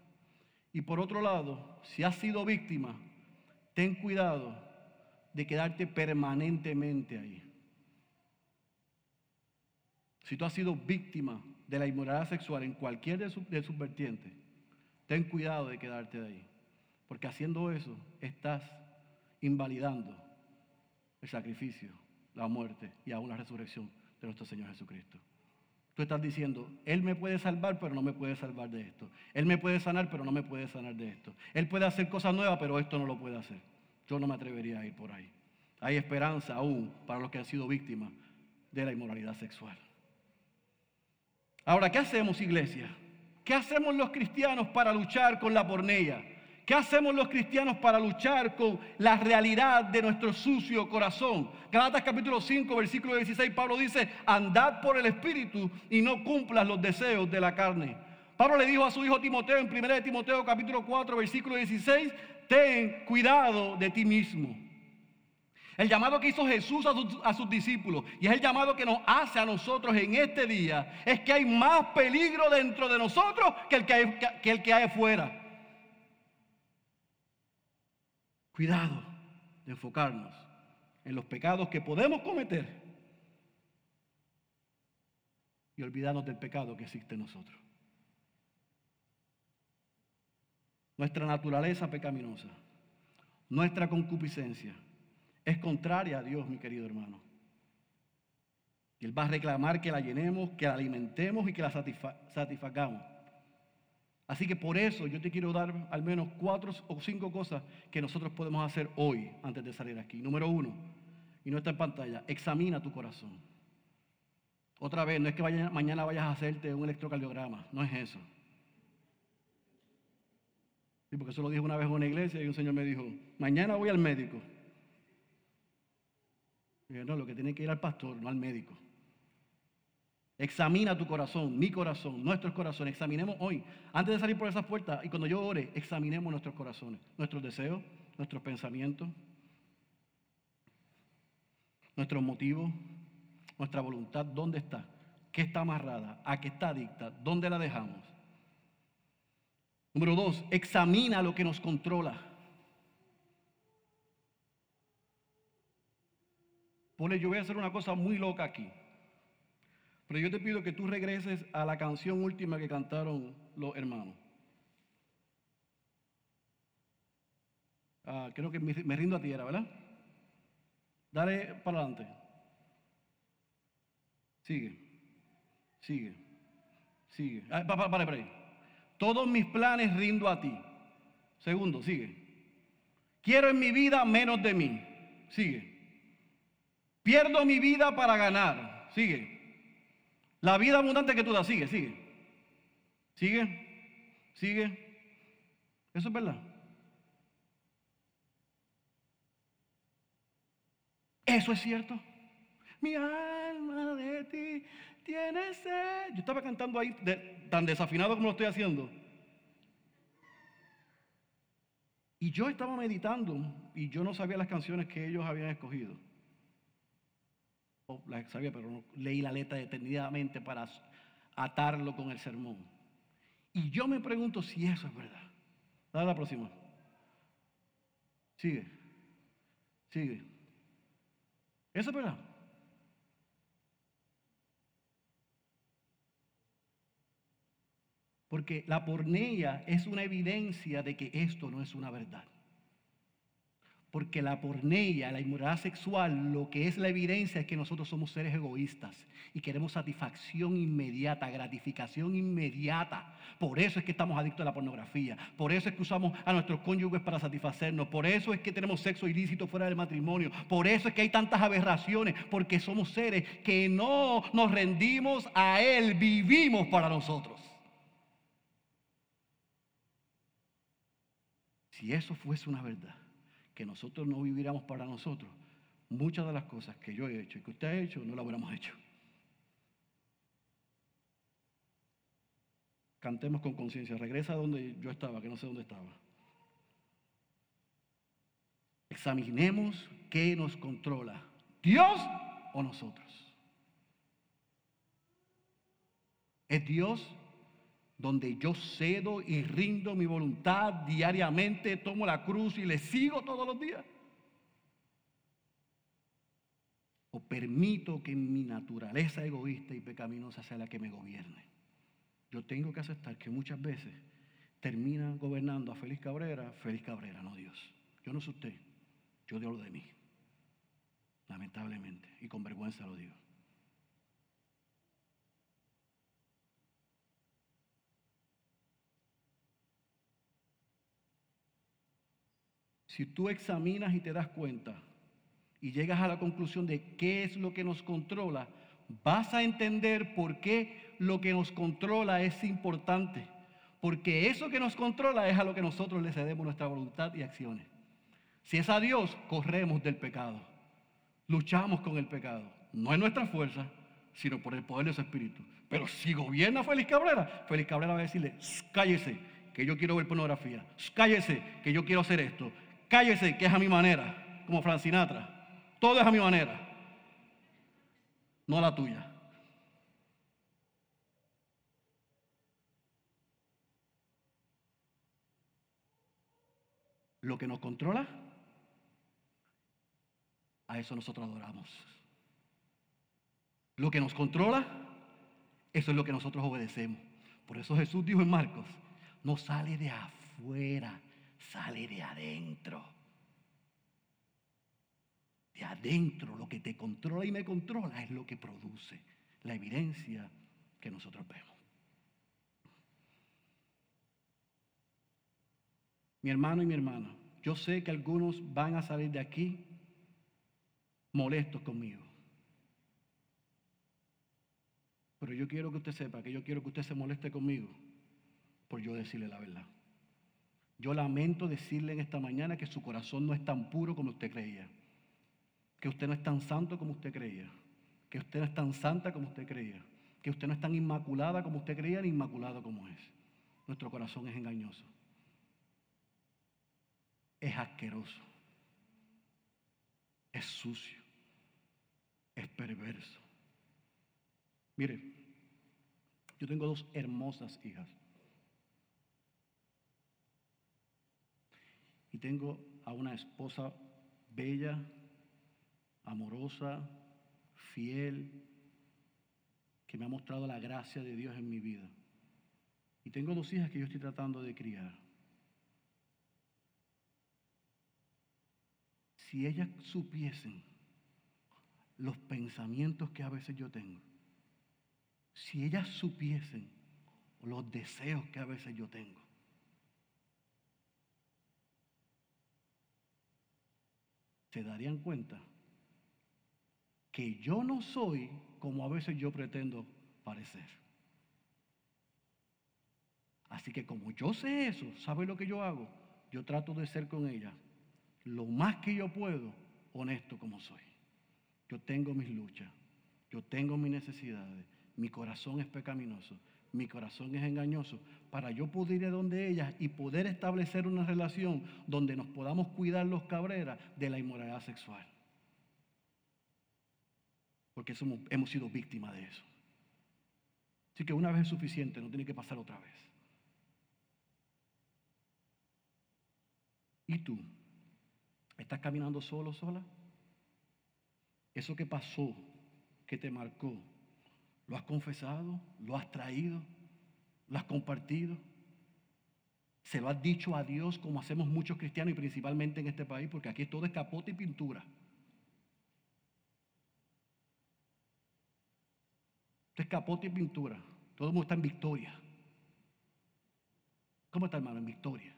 Y por otro lado, si has sido víctima, ten cuidado de quedarte permanentemente ahí. Si tú has sido víctima de la inmoralidad sexual en cualquier de, sus, vertientes, ten cuidado de quedarte ahí. Porque haciendo eso estás invalidando el sacrificio, la muerte y aún la resurrección de nuestro Señor Jesucristo. Tú estás diciendo, Él me puede salvar, pero no me puede salvar de esto. Él me puede sanar, pero no me puede sanar de esto. Él puede hacer cosas nuevas, pero esto no lo puede hacer. Yo no me atrevería a ir por ahí. Hay esperanza aún para los que han sido víctimas de la inmoralidad sexual. Ahora, ¿qué hacemos, iglesia? ¿Qué hacemos los cristianos para luchar con la pornella? ¿Qué hacemos los cristianos para luchar con la realidad de nuestro sucio corazón? Galatas capítulo 5, versículo 16, Pablo dice, andad por el Espíritu y no cumplas los deseos de la carne. Pablo le dijo a su hijo Timoteo en 1 Timoteo capítulo 4, versículo 16, ten cuidado de ti mismo. El llamado que hizo Jesús a sus, discípulos y es el llamado que nos hace a nosotros en este día es que hay más peligro dentro de nosotros que el que hay, que el que hay afuera. Cuidado de enfocarnos en los pecados que podemos cometer y olvidarnos del pecado que existe en nosotros. Nuestra naturaleza pecaminosa, nuestra concupiscencia es contraria a Dios, mi querido hermano. Él va a reclamar que la llenemos, que la alimentemos y que la satisfagamos. Así que por eso yo te quiero dar al menos cuatro o cinco cosas que nosotros podemos hacer hoy antes de salir aquí. Número uno, y no está en pantalla, examina tu corazón. Otra vez, no es que mañana vayas a hacerte un electrocardiograma, no es eso. Sí, porque eso lo dijo una vez en una iglesia y un señor me dijo, mañana voy al médico. Y yo, no, lo que tiene que ir al pastor, no al médico. Examina tu corazón, mi corazón, nuestros corazones. Examinemos hoy, antes de salir por esas puertas y cuando yo ore, examinemos nuestros corazones, nuestros deseos, nuestros pensamientos, nuestros motivos, nuestra voluntad, ¿dónde está? ¿Qué está amarrada? ¿A qué está adicta? ¿Dónde la dejamos? Número dos, examina lo que nos controla. Pone, yo voy a hacer una cosa muy loca aquí. Pero yo te pido que tú regreses a la canción última que cantaron los hermanos. Ah, creo que me, rindo a tierra, ¿verdad? Dale para adelante. Sigue. Sigue. Sigue. Ah, para, para, para, Todos mis planes rindo a ti. Segundo, sigue. Quiero en mi vida menos de mí. Sigue. Pierdo mi vida para ganar. Sigue. La vida abundante que tú das. Sigue, sigue. Sigue. Sigue. Eso es verdad. Eso es cierto. Mi alma de ti tiene sed. Yo estaba cantando ahí tan desafinado como lo estoy haciendo. Y yo estaba meditando y yo no sabía las canciones que ellos habían escogido. O las sabía, pero leí la letra detenidamente para atarlo con el sermón. Y yo me pregunto si eso es verdad. Dale la próxima. Sigue. Sigue. Eso es verdad. Porque la pornea es una evidencia de que esto no es una verdad. Porque la pornea, la inmoralidad sexual, lo que es la evidencia es que nosotros somos seres egoístas y queremos satisfacción inmediata, gratificación inmediata. Por eso es que estamos adictos a la pornografía. Por eso es que usamos a nuestros cónyuges para satisfacernos. Por eso es que tenemos sexo ilícito fuera del matrimonio. Por eso es que hay tantas aberraciones. Porque somos seres que no nos rendimos a Él, vivimos para nosotros. Si eso fuese una verdad que nosotros no viviéramos para nosotros, muchas de las cosas que yo he hecho y que usted ha hecho no las hubiéramos hecho. Cantemos con conciencia. Regresa a donde yo estaba, que no sé dónde estaba. Examinemos qué nos controla, Dios o nosotros. ¿Es Dios donde yo cedo y rindo mi voluntad diariamente, tomo la cruz y le sigo todos los días? ¿O permito que mi naturaleza egoísta y pecaminosa sea la que me gobierne? Yo tengo que aceptar que muchas veces termina gobernando a Félix Cabrera, Félix Cabrera, no Dios. Yo no soy usted, yo digo lo de mí. Lamentablemente, y con vergüenza lo digo. Si tú examinas y te das cuenta y llegas a la conclusión de qué es lo que nos controla, vas a entender por qué lo que nos controla es importante. Porque eso que nos controla es a lo que nosotros le cedemos nuestra voluntad y acciones. Si es a Dios, corremos del pecado. Luchamos con el pecado. No es nuestra fuerza, sino por el poder de su espíritu. Pero si gobierna Félix Cabrera, Félix Cabrera va a decirle, cállese, que yo quiero ver pornografía. Cállese, que yo quiero hacer esto. Cállese, que es a mi manera, como Francinatra. Todo es a mi manera, no a la tuya. Lo que nos controla, a eso nosotros adoramos. Lo que nos controla, eso es lo que nosotros obedecemos. Por eso Jesús dijo en Marcos, no sale de afuera, sale de adentro. De adentro, lo que te controla y me controla es lo que produce la evidencia que nosotros vemos. Mi hermano y mi hermana, yo sé que algunos van a salir de aquí molestos conmigo. Pero yo quiero que usted sepa que yo quiero que usted se moleste conmigo por yo decirle la verdad. Yo lamento decirle en esta mañana que su corazón no es tan puro como usted creía. Que usted no es tan santo como usted creía. Que usted no es tan santa como usted creía. que usted no es tan inmaculada como usted creía ni inmaculado como es. Nuestro corazón es engañoso. Es asqueroso. Es sucio. Es perverso. Mire, yo tengo dos hermosas hijas. Y tengo a una esposa bella, amorosa, fiel, que me ha mostrado la gracia de Dios en mi vida. Y tengo dos hijas que yo estoy tratando de criar. Si ellas supiesen los pensamientos que a veces yo tengo, si ellas supiesen los deseos que a veces yo tengo, se darían cuenta que yo no soy como a veces yo pretendo parecer. Así que como yo sé eso, ¿sabe lo que yo hago? Yo trato de ser con ella lo más que yo puedo, honesto como soy. Yo tengo mis luchas, yo tengo mis necesidades, mi corazón es pecaminoso, mi corazón es engañoso, para yo poder ir a donde ellas y poder establecer una relación donde nos podamos cuidar los cabreras de la inmoralidad sexual porque hemos sido víctimas de eso. Así que una vez es suficiente, no tiene que pasar otra vez. ¿Y tú? ¿Estás caminando solo, sola? Eso que pasó, que te marcó, ¿lo has confesado? ¿Lo has traído? ¿Lo has compartido? ¿Se lo has dicho a Dios como hacemos muchos cristianos y principalmente en este país? Porque aquí todo es capote y pintura. Esto es capote y pintura. Todo el mundo está en victoria. ¿Cómo está, hermano? En victoria.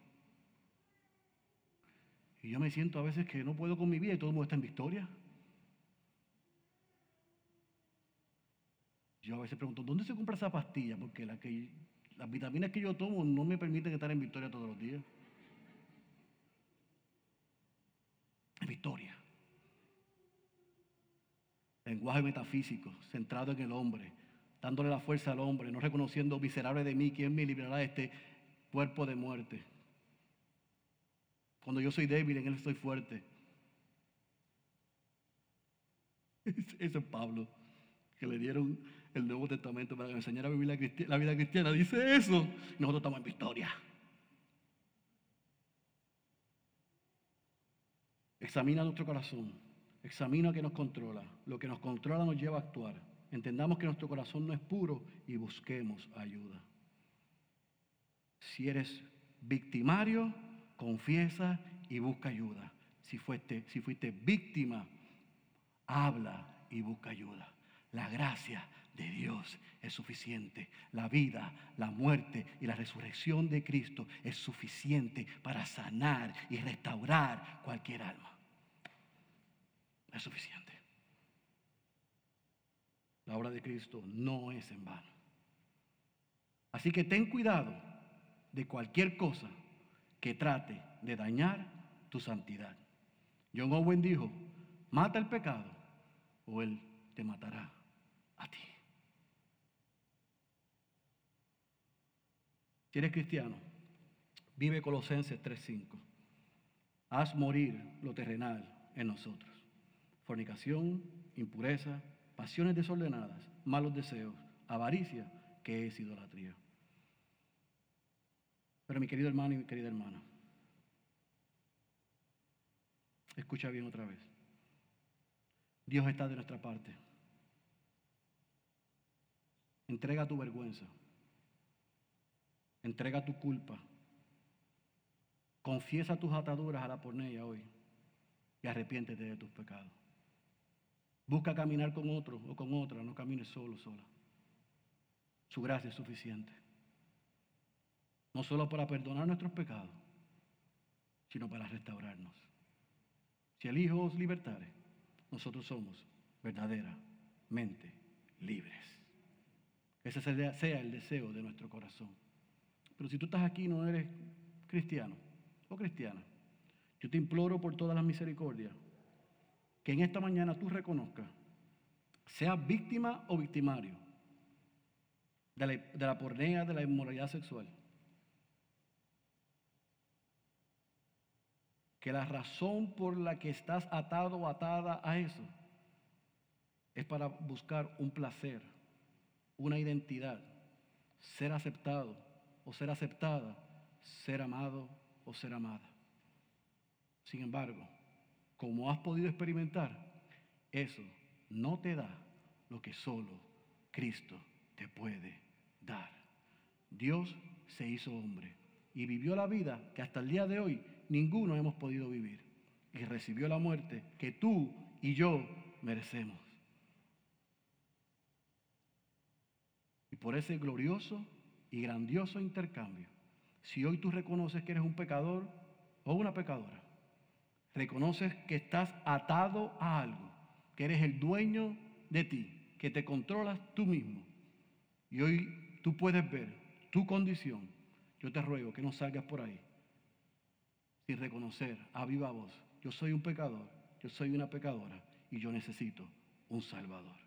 Y yo me siento a veces que no puedo con mi vida y todo el mundo está en victoria. Yo a veces pregunto, ¿dónde se compra esa pastilla? Porque las vitaminas que yo tomo no me permiten estar en victoria todos los días. En victoria. Lenguaje metafísico, centrado en el hombre dándole la fuerza al hombre, no reconociendo miserable de mí, ¿quién me librará de este cuerpo de muerte? Cuando yo soy débil, en Él estoy fuerte. Ese es Pablo, que le dieron el Nuevo Testamento para que enseñara a vivir la, la vida cristiana. Dice eso. Nosotros estamos en victoria. Examina nuestro corazón. Examina que nos controla. Lo que nos controla nos lleva a actuar. Entendamos que nuestro corazón no es puro y busquemos ayuda. Si eres victimario, confiesa y busca ayuda. Si fuiste, si fuiste víctima, habla y busca ayuda. La gracia de Dios es suficiente. La vida, la muerte y la resurrección de Cristo es suficiente para sanar y restaurar cualquier alma. Es suficiente. La obra de Cristo no es en vano. Así que ten cuidado de cualquier cosa que trate de dañar tu santidad. John Owen dijo, mata el pecado o él te matará a ti. Si eres cristiano, vive Colosenses 3:5. Haz morir lo terrenal en nosotros. Fornicación, impureza, pasiones desordenadas, malos deseos, avaricia, que es idolatría. Pero mi querido hermano y mi querida hermana, escucha bien otra vez. Dios está de nuestra parte. Entrega tu vergüenza. Entrega tu culpa. Confiesa tus ataduras a la pornella hoy y arrepiéntete de tus pecados. Busca caminar con otro o con otra, no camines solo, sola. Su gracia es suficiente. No solo para perdonar nuestros pecados, sino para restaurarnos. Si el Hijo os libertare, nosotros somos verdaderamente libres. Ese sea el deseo de nuestro corazón. Pero si tú estás aquí y no eres cristiano o cristiana, yo te imploro por todas las misericordias que en esta mañana tú reconozcas, seas víctima o victimario, de la, de la pornea, de la inmoralidad sexual. Que la razón por la que estás atado o atada a eso es para buscar un placer, una identidad, ser aceptado o ser aceptada, ser amado o ser amada. Sin embargo, como has podido experimentar, eso no te da lo que solo Cristo te puede dar. Dios se hizo hombre y vivió la vida que hasta el día de hoy ninguno hemos podido vivir. Y recibió la muerte que tú y yo merecemos. Y por ese glorioso y grandioso intercambio, si hoy tú reconoces que eres un pecador o una pecadora, reconoces que estás atado a algo, que eres el dueño de ti, que te controlas tú mismo. Y hoy tú puedes ver tu condición. Yo te ruego que no salgas por ahí sin reconocer a viva voz, yo soy un pecador, yo soy una pecadora y yo necesito un Salvador.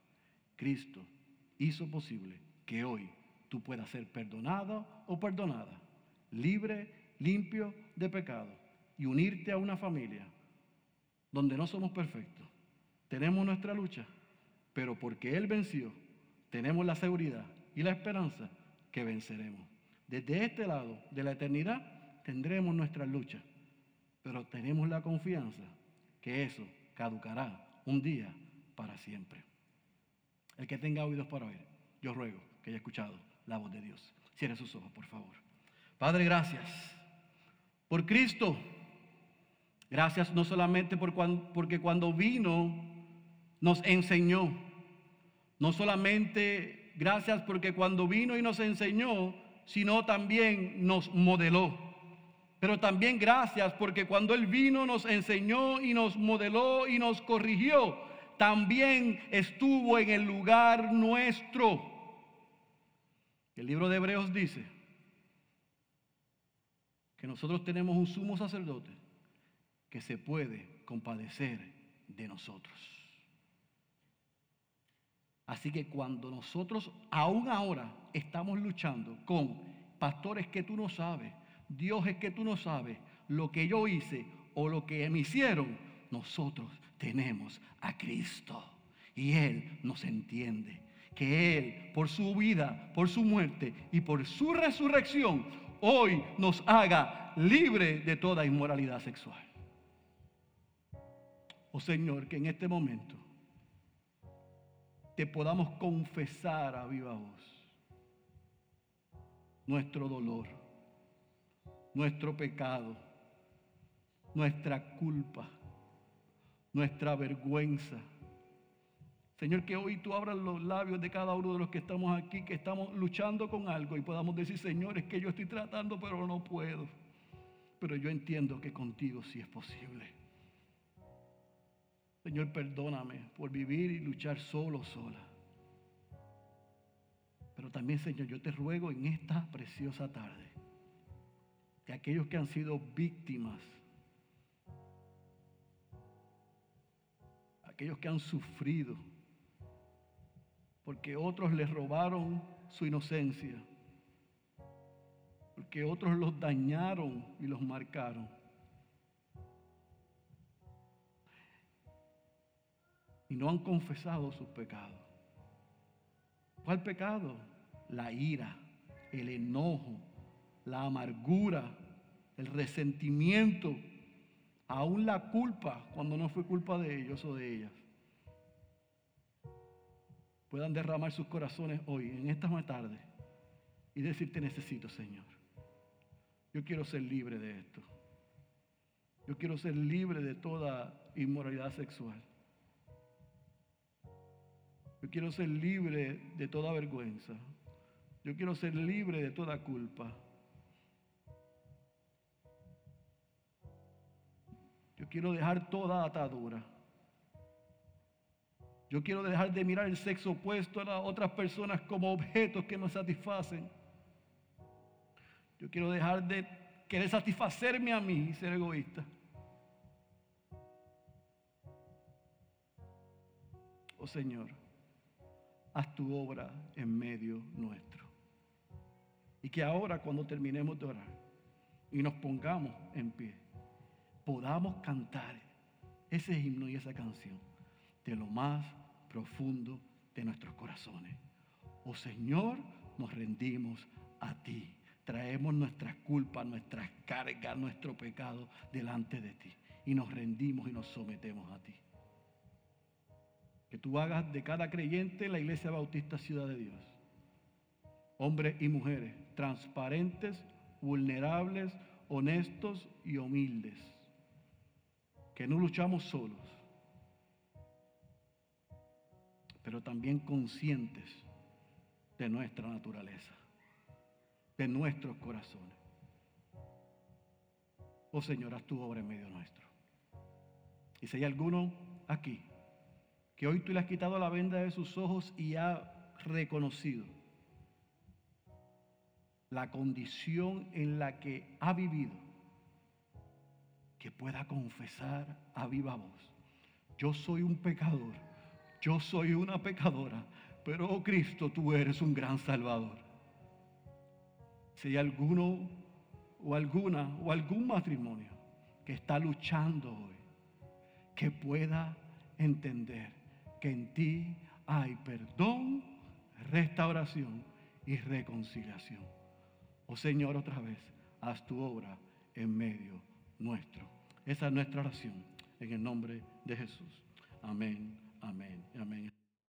Cristo hizo posible que hoy tú puedas ser perdonado o perdonada, libre, limpio de pecado y unirte a una familia donde no somos perfectos. Tenemos nuestra lucha, pero porque Él venció, tenemos la seguridad y la esperanza que venceremos. Desde este lado de la eternidad tendremos nuestra lucha, pero tenemos la confianza que eso caducará un día para siempre. El que tenga oídos para oír, yo ruego que haya escuchado la voz de Dios. Cierre sus ojos, por favor. Padre, gracias por Cristo Gracias no solamente por porque cuando vino nos enseñó, no solamente gracias porque cuando vino y nos enseñó, sino también nos modeló. Pero también gracias porque cuando Él vino nos enseñó y nos modeló y nos corrigió, también estuvo en el lugar nuestro. El libro de Hebreos dice que nosotros tenemos un sumo sacerdote que se puede compadecer de nosotros. Así que cuando nosotros aún ahora estamos luchando con pastores que tú no sabes, dioses que tú no sabes, lo que yo hice o lo que me hicieron, nosotros tenemos a Cristo. Y Él nos entiende. Que Él, por su vida, por su muerte y por su resurrección, hoy nos haga libre de toda inmoralidad sexual. Oh Señor, que en este momento te podamos confesar a viva voz nuestro dolor, nuestro pecado, nuestra culpa, nuestra vergüenza. Señor, que hoy tú abras los labios de cada uno de los que estamos aquí, que estamos luchando con algo y podamos decir, Señor, es que yo estoy tratando, pero no puedo. Pero yo entiendo que contigo sí es posible. Señor, perdóname por vivir y luchar solo, sola. Pero también, Señor, yo te ruego en esta preciosa tarde que aquellos que han sido víctimas, aquellos que han sufrido, porque otros les robaron su inocencia, porque otros los dañaron y los marcaron. y no han confesado sus pecados. ¿Cuál pecado? La ira, el enojo, la amargura, el resentimiento, aún la culpa cuando no fue culpa de ellos o de ellas. Puedan derramar sus corazones hoy, en esta tarde, y decirte necesito, Señor. Yo quiero ser libre de esto. Yo quiero ser libre de toda inmoralidad sexual. Yo quiero ser libre de toda vergüenza. Yo quiero ser libre de toda culpa. Yo quiero dejar toda atadura. Yo quiero dejar de mirar el sexo opuesto a las otras personas como objetos que me satisfacen. Yo quiero dejar de querer satisfacerme a mí y ser egoísta. Oh Señor haz tu obra en medio nuestro. Y que ahora cuando terminemos de orar y nos pongamos en pie, podamos cantar ese himno y esa canción de lo más profundo de nuestros corazones. Oh Señor, nos rendimos a ti. Traemos nuestras culpas, nuestras cargas, nuestro pecado delante de ti. Y nos rendimos y nos sometemos a ti. Que tú hagas de cada creyente la Iglesia Bautista Ciudad de Dios. Hombres y mujeres transparentes, vulnerables, honestos y humildes. Que no luchamos solos, pero también conscientes de nuestra naturaleza, de nuestros corazones. Oh Señor, haz tu obra en medio nuestro. Y si hay alguno aquí que hoy tú le has quitado la venda de sus ojos y ha reconocido la condición en la que ha vivido, que pueda confesar a viva voz, yo soy un pecador, yo soy una pecadora, pero oh Cristo, tú eres un gran salvador. Si hay alguno o alguna o algún matrimonio que está luchando hoy, que pueda entender que en ti hay perdón, restauración y reconciliación. Oh Señor, otra vez, haz tu obra en medio nuestro. Esa es nuestra oración en el nombre de Jesús. Amén, amén, amén.